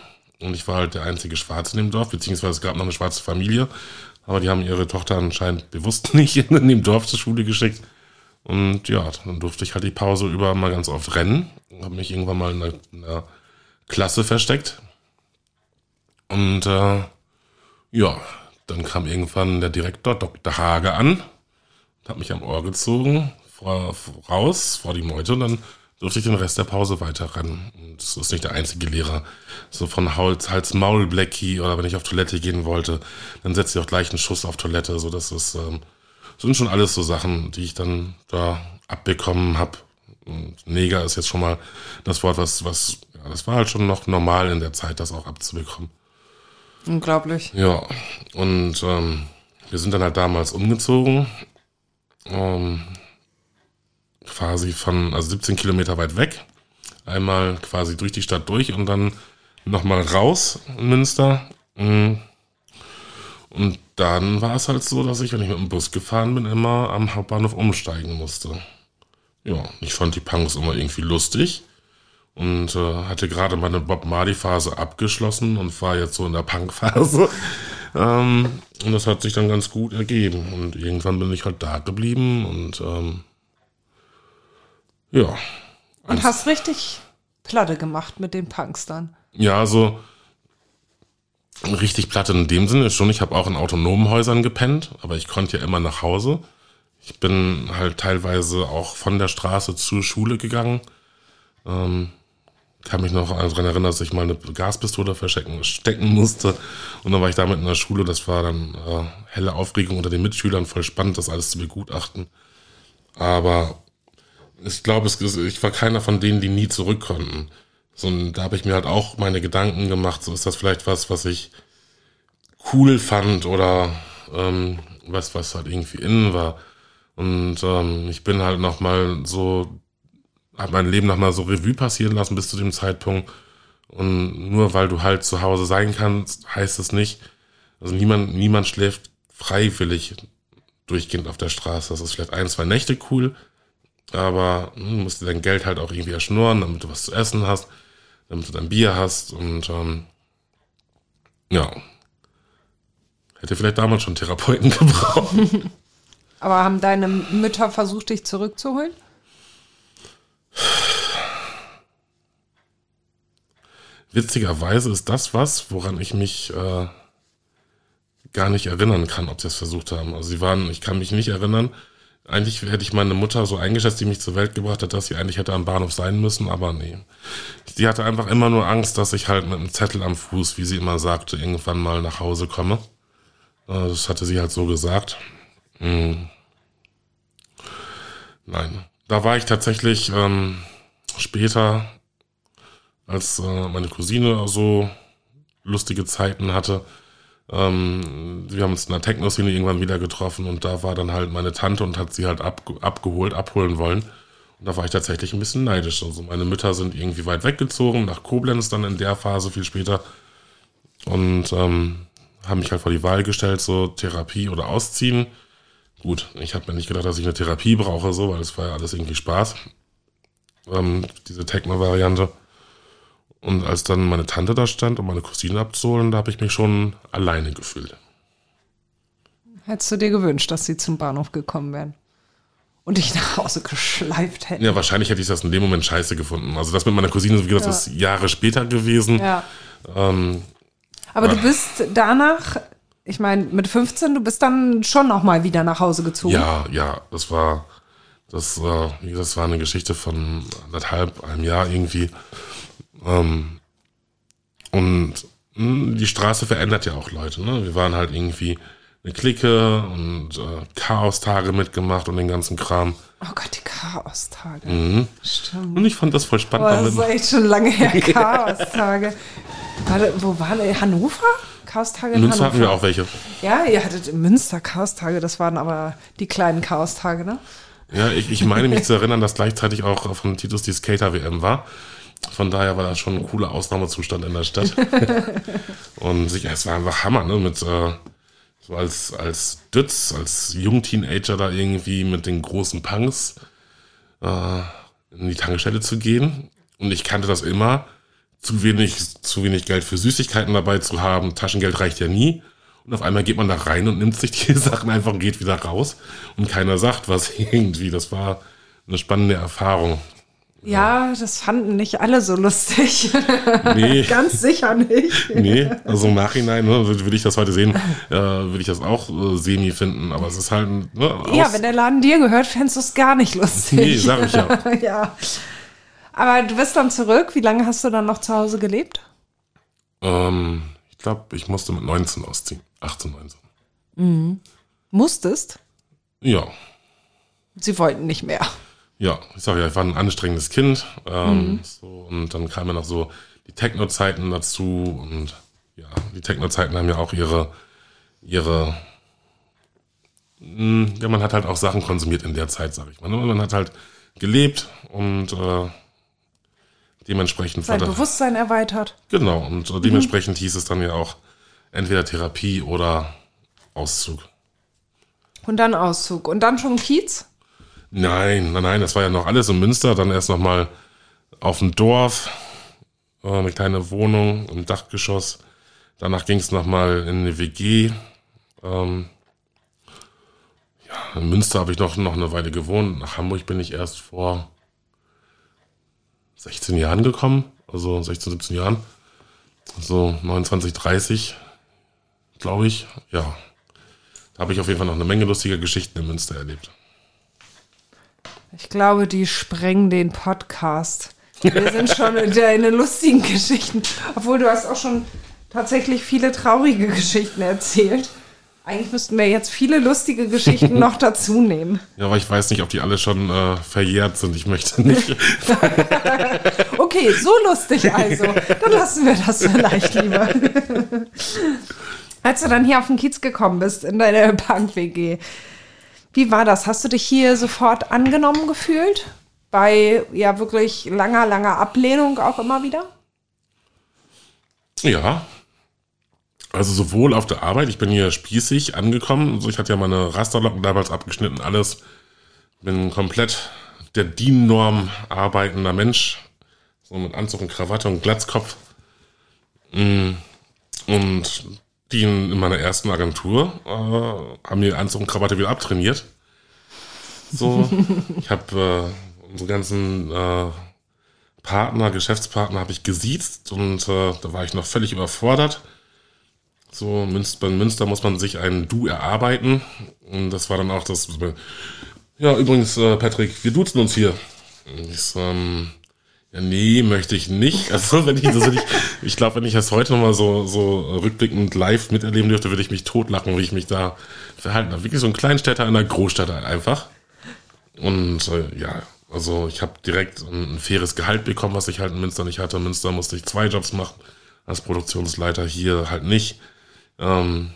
Und ich war halt der einzige Schwarze in dem Dorf, beziehungsweise es gab noch eine schwarze Familie, aber die haben ihre Tochter anscheinend bewusst nicht in dem Dorf zur Schule geschickt. Und ja, dann durfte ich halt die Pause über mal ganz oft rennen. Habe mich irgendwann mal in der, in der Klasse versteckt. Und äh, ja, dann kam irgendwann der Direktor Dr. Hage an, hat mich am Ohr gezogen, vor, raus vor die Meute und dann durfte ich den Rest der Pause weiter rennen. Und das ist nicht der einzige Lehrer. So von Hals, Hals Maul Blackie oder wenn ich auf Toilette gehen wollte, dann setze ich auch gleich einen Schuss auf Toilette. So, das ist, ähm, sind schon alles so Sachen, die ich dann da abbekommen habe. Und Neger ist jetzt schon mal das Wort, was, was, ja, das war halt schon noch normal in der Zeit, das auch abzubekommen. Unglaublich. Ja, und ähm, wir sind dann halt damals umgezogen. Ähm, quasi von, also 17 Kilometer weit weg. Einmal quasi durch die Stadt durch und dann nochmal raus in Münster. Mm. Und dann war es halt so, dass ich, wenn ich mit dem Bus gefahren bin, immer am Hauptbahnhof umsteigen musste. Ja, ich fand die Punks immer irgendwie lustig und äh, hatte gerade meine Bob Marley Phase abgeschlossen und war jetzt so in der Punk Phase. ähm, und das hat sich dann ganz gut ergeben und irgendwann bin ich halt da geblieben und ähm, ja. Und hast richtig Platte gemacht mit den Punks dann. Ja, so richtig Platte in dem Sinne schon. Ich habe auch in autonomen Häusern gepennt, aber ich konnte ja immer nach Hause. Ich bin halt teilweise auch von der Straße zur Schule gegangen. Ähm, kann mich noch daran erinnern, dass ich mal eine Gaspistole verstecken stecken musste. Und dann war ich damit in der Schule. Das war dann äh, helle Aufregung unter den Mitschülern, voll spannend, das alles zu begutachten. Aber ich glaube, ich war keiner von denen, die nie zurück konnten. So, und da habe ich mir halt auch meine Gedanken gemacht, so ist das vielleicht was, was ich cool fand oder ähm, was, was halt irgendwie innen war. Und ähm, ich bin halt nochmal so, habe mein Leben nochmal so Revue passieren lassen bis zu dem Zeitpunkt. Und nur weil du halt zu Hause sein kannst, heißt es nicht, also niemand, niemand schläft freiwillig durchgehend auf der Straße. Das ist vielleicht ein, zwei Nächte cool, aber hm, du musst dir dein Geld halt auch irgendwie erschnurren, damit du was zu essen hast, damit du dein Bier hast und ähm, ja. Hätte vielleicht damals schon Therapeuten gebraucht. Aber haben deine Mütter versucht, dich zurückzuholen? Witzigerweise ist das was, woran ich mich äh, gar nicht erinnern kann, ob sie es versucht haben. Also sie waren, ich kann mich nicht erinnern, eigentlich hätte ich meine Mutter so eingeschätzt, die mich zur Welt gebracht hat, dass sie eigentlich hätte am Bahnhof sein müssen, aber nee. Sie hatte einfach immer nur Angst, dass ich halt mit einem Zettel am Fuß, wie sie immer sagte, irgendwann mal nach Hause komme. Äh, das hatte sie halt so gesagt. Hm. Nein. Da war ich tatsächlich ähm, später, als äh, meine Cousine so lustige Zeiten hatte, ähm, wir haben uns in der Techno-Szene irgendwann wieder getroffen und da war dann halt meine Tante und hat sie halt ab, abgeholt, abholen wollen. Und da war ich tatsächlich ein bisschen neidisch. Also meine Mütter sind irgendwie weit weggezogen, nach Koblenz dann in der Phase viel später. Und ähm, haben mich halt vor die Wahl gestellt, so Therapie oder ausziehen. Gut, ich habe mir nicht gedacht, dass ich eine Therapie brauche, so, weil es war ja alles irgendwie Spaß. Ähm, diese Techno-Variante. Und als dann meine Tante da stand, um meine Cousine abzuholen, da habe ich mich schon alleine gefühlt. Hättest du dir gewünscht, dass sie zum Bahnhof gekommen wären? Und dich nach Hause geschleift hätten? Ja, wahrscheinlich hätte ich das in dem Moment scheiße gefunden. Also das mit meiner Cousine, wie gesagt, ja. ist Jahre später gewesen. Ja. Ähm, aber du bist danach, ich meine, mit 15, du bist dann schon nochmal wieder nach Hause gezogen. Ja, ja, das war, Das, äh, das war eine Geschichte von anderthalb, einem Jahr irgendwie. Ähm, und mh, hm, die Straße verändert ja auch Leute. Ne? Wir waren halt irgendwie eine Clique und äh, Chaos-Tage mitgemacht und den ganzen Kram. Oh Gott, die Chaos-Tage. Mhm. Stimmt. Und ich fand das voll spannend. Boah, das ist echt schon lange her, Chaos-Tage. Warte, wo waren die? Hannover? Chaos-Tage in Münster Hannover? hatten wir auch welche. Ja, ihr hattet in Münster Chaos-Tage, das waren aber die kleinen Chaos-Tage, ne? Ja, ich, ich meine mich zu erinnern, dass gleichzeitig auch von Titus die Skater-WM war. Von daher war das schon ein cooler Ausnahmezustand in der Stadt. und es war einfach Hammer, ne? Mit äh, so als, als Dütz, als Jungteenager da irgendwie mit den großen Punks äh, in die Tankstelle zu gehen. Und ich kannte das immer, zu wenig, zu wenig Geld für Süßigkeiten dabei zu haben. Taschengeld reicht ja nie. Und auf einmal geht man da rein und nimmt sich die Sachen einfach und geht wieder raus. Und keiner sagt was irgendwie. Das war eine spannende Erfahrung. Ja, das fanden nicht alle so lustig. Nee. Ganz sicher nicht. Nee, also im Nachhinein ne, würde ich das heute sehen, äh, würde ich das auch äh, semi finden, aber es ist halt. Ne, ja, wenn der Laden dir gehört, fändest du es gar nicht lustig. Nee, sag ich ja. ja. Aber du bist dann zurück. Wie lange hast du dann noch zu Hause gelebt? Ähm, ich glaube, ich musste mit 19 ausziehen. 18, 19. Mhm. Musstest? Ja. Sie wollten nicht mehr. Ja, ich sage ja, ich war ein anstrengendes Kind. Ähm, mhm. so, und dann kamen noch so die Techno-Zeiten dazu. Und ja, die Techno-Zeiten haben ja auch ihre, ihre, mh, hm, ja, man hat halt auch Sachen konsumiert in der Zeit, sage ich mal. Ne? Man hat halt gelebt und äh, dementsprechend sein Bewusstsein erweitert. Genau, und äh, dementsprechend mhm. hieß es dann ja auch entweder Therapie oder Auszug. Und dann Auszug. Und dann schon Kiez? Nein, nein, nein, das war ja noch alles in Münster, dann erst nochmal auf dem Dorf, äh, eine kleine Wohnung im Dachgeschoss. Danach ging es nochmal in eine WG. Ähm, ja, in Münster habe ich noch, noch eine Weile gewohnt. Nach Hamburg bin ich erst vor 16 Jahren gekommen, also 16, 17 Jahren. So 29, 30, glaube ich. Ja, da habe ich auf jeden Fall noch eine Menge lustiger Geschichten in Münster erlebt. Ich glaube, die sprengen den Podcast. Wir sind schon in den lustigen Geschichten. Obwohl du hast auch schon tatsächlich viele traurige Geschichten erzählt. Eigentlich müssten wir jetzt viele lustige Geschichten noch dazu nehmen. Ja, aber ich weiß nicht, ob die alle schon äh, verjährt sind. Ich möchte nicht. okay, so lustig also. Dann lassen wir das vielleicht lieber. Als du dann hier auf den Kiez gekommen bist, in deine Bank-WG, wie war das? Hast du dich hier sofort angenommen gefühlt? Bei ja wirklich langer, langer Ablehnung auch immer wieder? Ja. Also sowohl auf der Arbeit, ich bin hier spießig angekommen. Also ich hatte ja meine Rasterlocken damals abgeschnitten, alles. Bin komplett der DIN-Norm arbeitender Mensch. So mit Anzug und Krawatte und Glatzkopf. Mm. Und die in, meiner ersten Agentur äh, haben mir Anzug und Krawatte wieder abtrainiert. So, ich habe äh, unsere ganzen äh, Partner, Geschäftspartner habe ich gesiezt und äh, da war ich noch völlig überfordert. So, Münster, bei Münster muss man sich ein Du erarbeiten. Und das war dann auch das. Ja, übrigens, äh, Patrick, wir duzen uns hier. Ich ähm, ja, nee, möchte ich nicht. Also wenn ich, also ich, ich glaube, wenn ich das heute nochmal so, so rückblickend live miterleben dürfte, würde ich mich totlachen, wie ich mich da verhalten habe. Wirklich so ein Kleinstädter in einer Großstadt einfach. Und äh, ja, also ich habe direkt ein, ein, faires Gehalt bekommen, was ich halt in Münster nicht hatte. In Münster musste ich zwei Jobs machen als Produktionsleiter, hier halt nicht. Ähm,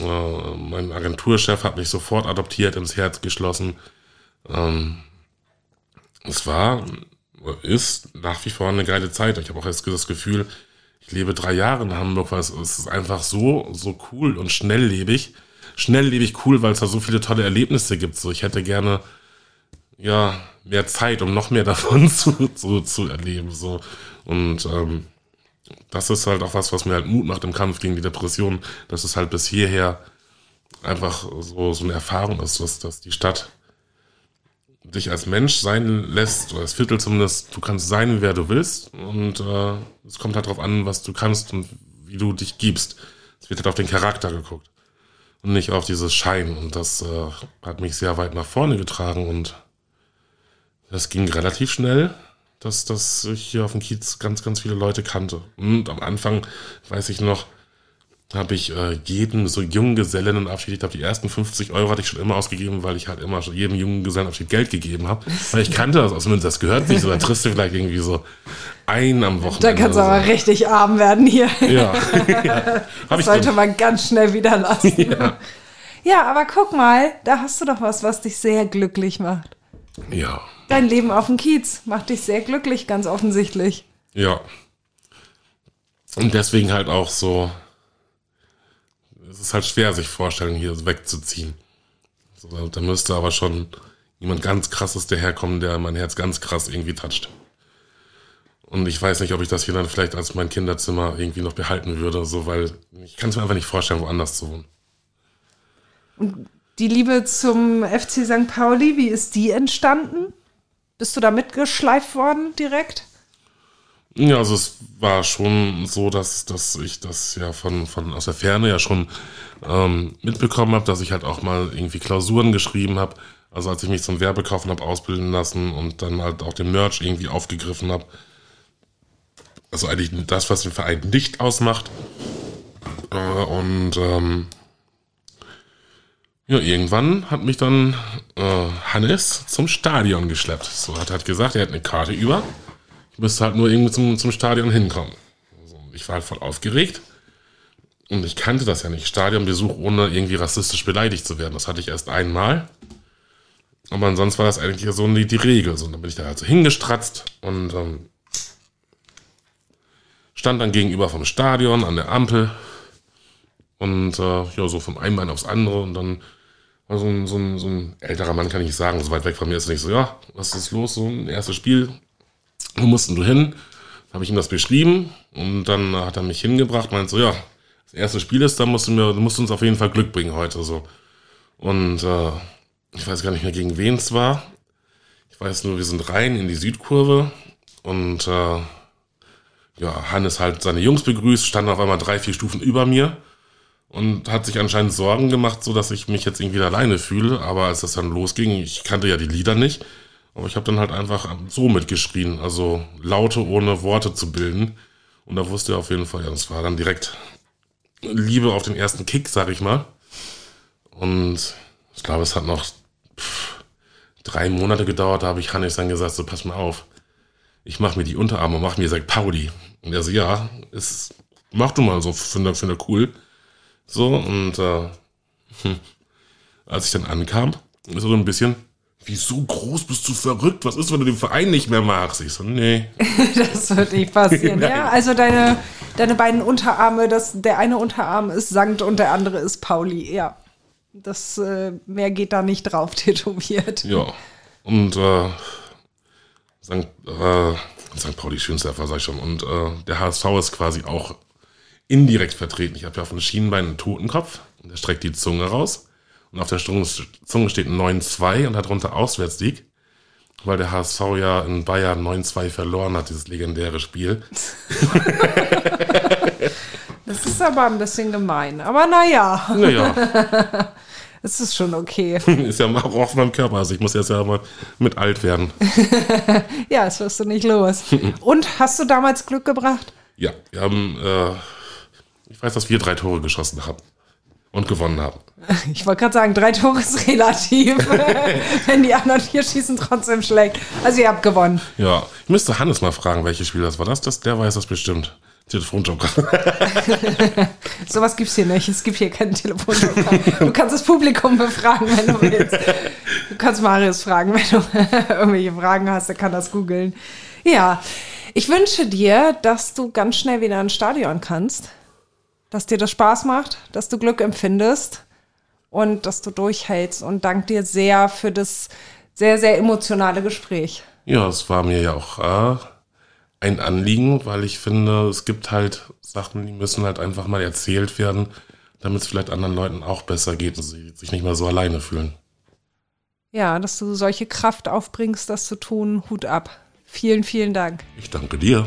äh, mein Agenturchef hat mich sofort adoptiert, ins Herz geschlossen. Ähm, es war ist nach wie vor eine geile Zeit. Ich habe auch jetzt das Gefühl, ich lebe drei Jahre in Hamburg, weil es, ist einfach so, so cool und schnelllebig. Schnelllebig cool, weil es da so viele tolle Erlebnisse gibt. So, ich hätte gerne, ja, mehr Zeit, um noch mehr davon zu, zu, zu erleben. So. Und ähm, das ist halt auch was, was mir halt Mut macht im Kampf gegen die Depression, dass es halt bis hierher einfach so, so eine Erfahrung ist, dass, dass die Stadt dich als Mensch sein lässt, oder als Viertel zumindest, du kannst sein, wer du willst. Und äh, es kommt halt darauf an, was du kannst und wie du dich gibst. Es wird halt auf den Charakter geguckt und nicht auf dieses Schein. Und das äh, hat mich sehr weit nach vorne getragen und Das ging relativ schnell, dass, dass ich hier auf dem Kiez ganz, ganz viele Leute kannte. Und am Anfang, weiß ich noch, habe ich äh, jedem so jungen Gesellenabschied, ich glaube, die ersten 50 Euro hatte ich schon immer ausgegeben, weil ich halt immer schon jedem jungen Gesellenabschied Geld gegeben habe. Weil ich kannte das aus Münster, das gehört nicht so, da triffst du vielleicht irgendwie so ein am Wochenende. Da kannst du so. aber richtig arm werden hier. Ja. ja. Das ich sollte man ganz schnell wieder lassen. ja. Ja, aber guck mal, da hast du doch was, was dich sehr glücklich macht. ja. Dein Leben auf dem Kiez macht dich sehr glücklich, ganz offensichtlich. Ja. Und deswegen halt auch so, es ist halt schwer, sich vorstellen, hier wegzuziehen. So, da, da müsste aber schon jemand ganz krasses daherkommen, der mein Herz ganz krass irgendwie toucht. Und ich weiß nicht, ob ich das hier dann vielleicht als mein Kinderzimmer irgendwie noch behalten würde, so, weil ich kann es mir einfach nicht vorstellen, woanders zu wohnen. Die Liebe zum FC St. Pauli, wie ist die entstanden? Bist du da mitgeschleift worden direkt? Ja, also es war schon so, dass, dass ich das ja von, von aus der Ferne ja schon ähm, mitbekommen habe, dass ich halt auch mal irgendwie Klausuren geschrieben habe. Also als ich mich zum Werbekaufen habe ausbilden lassen und dann halt auch den Merch irgendwie aufgegriffen habe. Also eigentlich das, was den Verein nicht ausmacht. Äh, und ähm, ja, irgendwann hat mich dann äh, Hannes zum Stadion geschleppt. So hat er halt gesagt, er hat eine Karte über. Müsste halt nur irgendwie zum, zum Stadion hinkommen. Also, ich war halt voll aufgeregt. Und ich kannte das ja nicht. Stadionbesuch ohne irgendwie rassistisch beleidigt zu werden. Das hatte ich erst einmal. Aber ansonsten war das eigentlich so die, die Regel. So, und dann bin ich da halt so hingestratzt und ähm, stand dann gegenüber vom Stadion an der Ampel. Und äh, ja, so vom einen Bein aufs andere. Und dann war so ein, so, ein, so ein älterer Mann, kann ich sagen, so weit weg von mir ist er nicht so, ja, was ist los? So ein erstes Spiel, wo mussten du hin? Habe ich ihm das beschrieben und dann hat er mich hingebracht, meint so, ja, das erste Spiel ist, da musst du mir, du uns auf jeden Fall Glück bringen heute so. Und äh, ich weiß gar nicht mehr, gegen wen es war. Ich weiß nur, wir sind rein in die Südkurve und äh, ja, Hannes halt seine Jungs begrüßt, stand auf einmal drei, vier Stufen über mir und hat sich anscheinend Sorgen gemacht, so dass ich mich jetzt irgendwie alleine fühle. Aber als das dann losging, ich kannte ja die Lieder nicht, aber ich habe dann halt einfach so mitgeschrien, also Laute ohne Worte zu bilden. Und da wusste er auf jeden Fall, ja, das war dann direkt Liebe auf den ersten Kick, sag ich mal. Und ich glaube, es hat noch pff, drei Monate gedauert, da habe ich Hannes dann gesagt, so pass mal auf, ich mache mir die Unterarme und mache mir St. Pauli. Und er so, ja, ist, mach du mal so, finde find er cool. So, und äh, als ich dann ankam, so ein bisschen, wieso groß bist du verrückt? Was ist, wenn du den Verein nicht mehr magst? Ich so, nee. Das wird nicht passieren. Ja, also deine, deine beiden Unterarme, das, der eine Unterarm ist Sankt und der andere ist Pauli. Ja, das äh, mehr geht da nicht drauf tätowiert. Ja. Und äh, St. Äh, St. Pauli Schönsterfer, sag ich schon. Und äh, der HSV ist quasi auch indirekt vertreten. Ich habe ja auf dem Schienenbein einen Totenkopf und der streckt die Zunge raus. Und auf der Zunge steht 9-2 und darunter Auswärtssieg, weil der HSV ja in Bayern 9-2 verloren hat, dieses legendäre Spiel. Das ist aber ein bisschen gemein. Aber naja, Naja, es ist schon okay. ist ja auch auf meinem Körper. Also ich muss jetzt ja mal mit alt werden. Ja, das wirst du nicht los. Und hast du damals Glück gebracht? Ja, wir haben, äh, ich weiß, dass wir drei Tore geschossen haben und gewonnen haben. Ich wollte gerade sagen, drei Tore ist relativ. Wenn die anderen vier schießen, trotzdem schlecht. Also ihr habt gewonnen. Ja, ich müsste Hannes mal fragen, welches Spiel das war. Das, das der weiß das bestimmt. Telefonjoker. Sowas gibt's hier nicht. Es gibt hier keinen Telefonjoker. Du kannst das Publikum befragen, wenn du willst. Du kannst Marius fragen, wenn du irgendwelche Fragen hast, der kann das googeln. Ja, ich wünsche dir, dass du ganz schnell wieder ins Stadion kannst, dass dir das Spaß macht, dass du Glück empfindest und dass du durchhältst und dank dir sehr für das sehr, sehr emotionale Gespräch. Ja, es war mir ja auch äh, ein Anliegen, weil ich finde, es gibt halt Sachen, die müssen halt einfach mal erzählt werden, damit es vielleicht anderen Leuten auch besser geht und sie sich nicht mehr so alleine fühlen. Ja, dass du solche Kraft aufbringst, das zu tun, Hut ab. Vielen, vielen Dank. Ich danke dir.